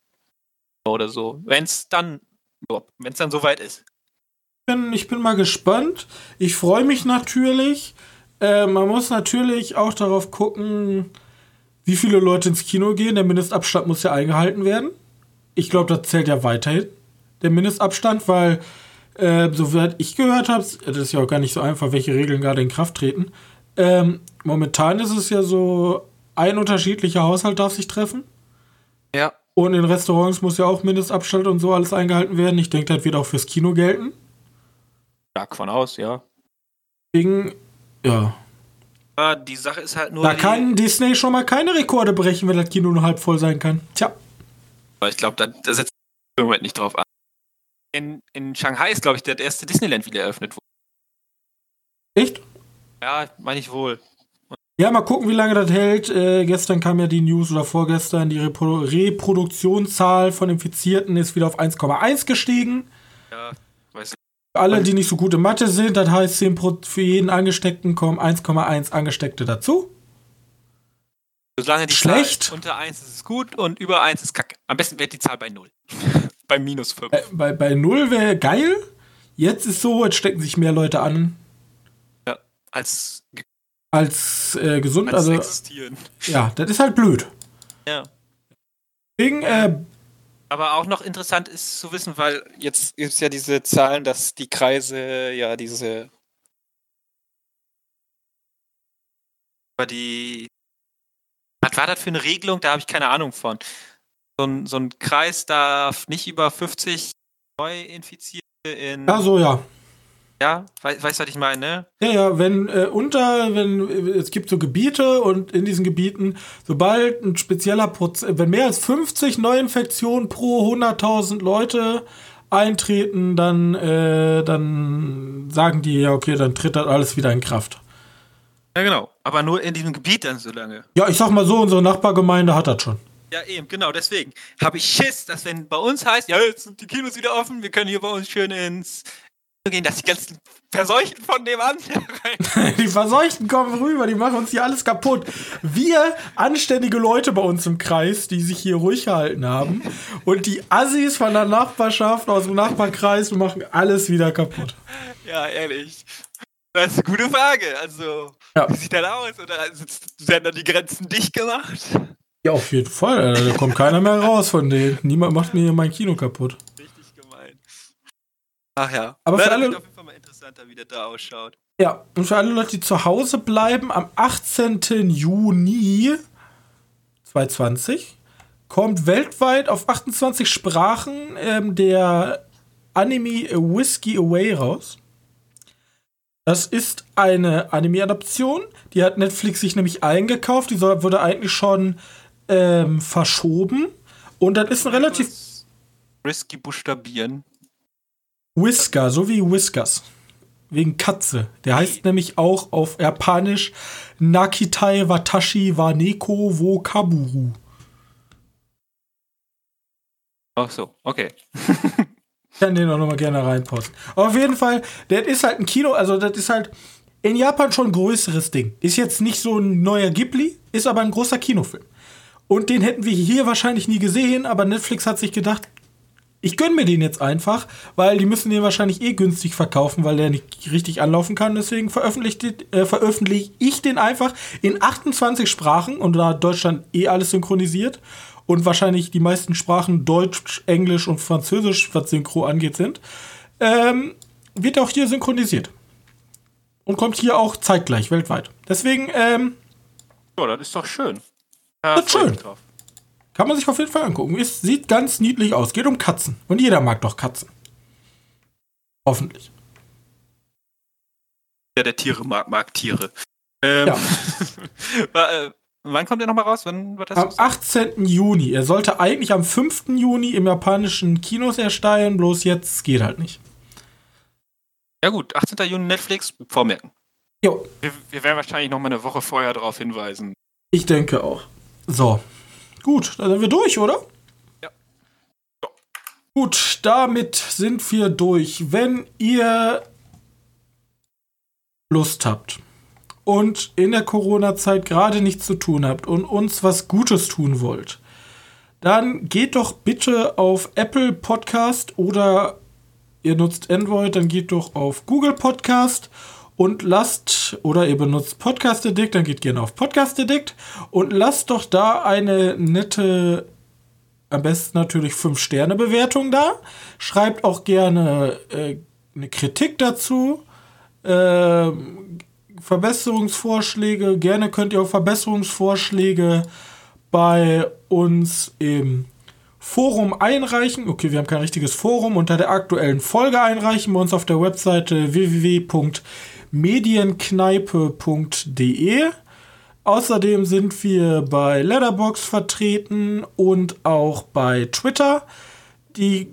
Oder so. Wenn es dann. Wenn es dann soweit ist. Ich bin, ich bin mal gespannt. Ich freue mich natürlich. Äh, man muss natürlich auch darauf gucken, wie viele Leute ins Kino gehen. Der Mindestabstand muss ja eingehalten werden. Ich glaube, das zählt ja weiterhin. Der Mindestabstand, weil äh, soweit ich gehört habe, das ist ja auch gar nicht so einfach, welche Regeln gerade in Kraft treten. Ähm, momentan ist es ja so, ein unterschiedlicher Haushalt darf sich treffen. Ja. Und in Restaurants muss ja auch Mindestabstand und so alles eingehalten werden. Ich denke, das wird auch fürs Kino gelten. Stark von aus, ja. Deswegen, ja. Aber die Sache ist halt nur. Da kann Disney schon mal keine Rekorde brechen, wenn das Kino nur halb voll sein kann. Tja. Aber ich glaube, da, da setzt im Moment nicht drauf an in, in Shanghai ist, glaube ich, der erste Disneyland wieder eröffnet worden. Echt? Ja, meine ich wohl. Ja, mal gucken, wie lange das hält. Äh, gestern kam ja die News oder vorgestern, die Reprodu Reproduktionszahl von Infizierten ist wieder auf 1,1 gestiegen. Ja, weiß ich. Alle, die nicht so gut in Mathe sind, das heißt 10 für jeden Angesteckten kommen 1,1 Angesteckte dazu. Solange die Schlecht. Zahl unter 1 ist es gut und über 1 ist kacke. Am besten wäre die Zahl bei 0 bei minus 5. Bei, bei, bei 0 wäre geil. Jetzt ist so, jetzt stecken sich mehr Leute an. Ja, als als äh, gesund. Als also existieren. Ja, das ist halt blöd. Ja. Deswegen, äh, Aber auch noch interessant ist zu wissen, weil jetzt gibt es ja diese Zahlen, dass die Kreise ja diese über die was war das für eine Regelung? Da habe ich keine Ahnung von. So ein, so ein Kreis darf nicht über 50 Neuinfizierte in. Ach so, ja. Ja, weißt du, was ich meine, ne? Ja, ja, wenn äh, unter, wenn es gibt so Gebiete und in diesen Gebieten, sobald ein spezieller Prozess, wenn mehr als 50 Neuinfektionen pro 100.000 Leute eintreten, dann, äh, dann sagen die, ja, okay, dann tritt das alles wieder in Kraft. Ja, genau. Aber nur in diesem Gebiet dann so lange. Ja, ich sag mal so, unsere Nachbargemeinde hat das schon. Ja, eben, genau, deswegen habe ich Schiss, dass wenn bei uns heißt, ja, jetzt sind die Kinos wieder offen, wir können hier bei uns schön ins gehen, dass die ganzen Verseuchten von dem an. die Verseuchten kommen rüber, die machen uns hier alles kaputt. Wir, anständige Leute bei uns im Kreis, die sich hier ruhig gehalten haben. Und die Assis von der Nachbarschaft aus dem Nachbarkreis machen alles wieder kaputt. Ja, ehrlich. Das ist eine gute Frage. Also, ja. wie sieht das aus? Oder werden da die Grenzen dicht gemacht? Ja, auf jeden Fall. Da kommt keiner mehr raus von denen. Niemand macht mir hier mein Kino kaputt. Ach ja. Aber für alle. auf jeden Fall mal interessanter, wie der da ausschaut. Ja, und für alle Leute, die zu Hause bleiben, am 18. Juni 2020 kommt weltweit auf 28 Sprachen ähm, der Anime Whiskey Away raus. Das ist eine Anime-Adaption. Die hat Netflix sich nämlich eingekauft. Die soll, wurde eigentlich schon ähm, verschoben. Und das ist ein relativ. Risky buchstabieren. Whisker, so wie Whiskers. Wegen Katze. Der heißt nämlich auch auf Japanisch Nakitai Watashi wa Neko wo Kaburu. Ach so, okay. ich kann den auch nochmal gerne reinposten. auf jeden Fall, der ist halt ein Kino, also das ist halt in Japan schon ein größeres Ding. Ist jetzt nicht so ein neuer Ghibli, ist aber ein großer Kinofilm. Und den hätten wir hier wahrscheinlich nie gesehen, aber Netflix hat sich gedacht, ich gönne mir den jetzt einfach, weil die müssen den wahrscheinlich eh günstig verkaufen, weil der nicht richtig anlaufen kann. Deswegen veröffentliche äh, veröffentlich ich den einfach in 28 Sprachen und da hat Deutschland eh alles synchronisiert und wahrscheinlich die meisten Sprachen Deutsch, Englisch und Französisch, was Synchro angeht, sind, ähm, wird auch hier synchronisiert. Und kommt hier auch zeitgleich weltweit. Deswegen, ähm. Ja, das ist doch schön. Ja, das ist schön. Drauf. Kann man sich auf jeden Fall angucken. Es sieht ganz niedlich aus. Geht um Katzen. Und jeder mag doch Katzen. Hoffentlich. Ja, der Tiere mag, mag Tiere. Ähm, ja. äh, wann kommt der nochmal raus? Wann wird das am 18. Juni. Er sollte eigentlich am 5. Juni im japanischen Kinos ersteigen, bloß jetzt geht halt nicht. Ja gut, 18. Juni Netflix, vormerken. Jo. Wir, wir werden wahrscheinlich noch mal eine Woche vorher darauf hinweisen. Ich denke auch. So, Gut, dann sind wir durch, oder? Ja. ja. Gut, damit sind wir durch. Wenn ihr Lust habt und in der Corona-Zeit gerade nichts zu tun habt und uns was Gutes tun wollt, dann geht doch bitte auf Apple Podcast oder ihr nutzt Android, dann geht doch auf Google Podcast und lasst, oder ihr benutzt Podcast Addict, dann geht gerne auf Podcast Addict und lasst doch da eine nette, am besten natürlich 5-Sterne-Bewertung da. Schreibt auch gerne äh, eine Kritik dazu. Äh, Verbesserungsvorschläge, gerne könnt ihr auch Verbesserungsvorschläge bei uns im Forum einreichen. Okay, wir haben kein richtiges Forum. Unter der aktuellen Folge einreichen wir uns auf der Webseite www medienkneipe.de. Außerdem sind wir bei Letterbox vertreten und auch bei Twitter. Die,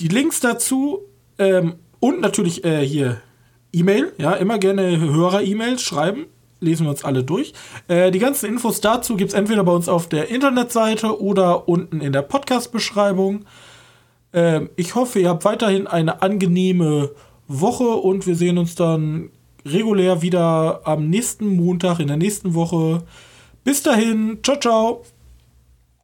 die Links dazu ähm, und natürlich äh, hier E-Mail, ja, immer gerne Hörer-E-Mails schreiben. Lesen wir uns alle durch. Äh, die ganzen Infos dazu gibt es entweder bei uns auf der Internetseite oder unten in der Podcast-Beschreibung. Äh, ich hoffe, ihr habt weiterhin eine angenehme Woche und wir sehen uns dann regulär wieder am nächsten Montag in der nächsten Woche. Bis dahin, ciao, ciao.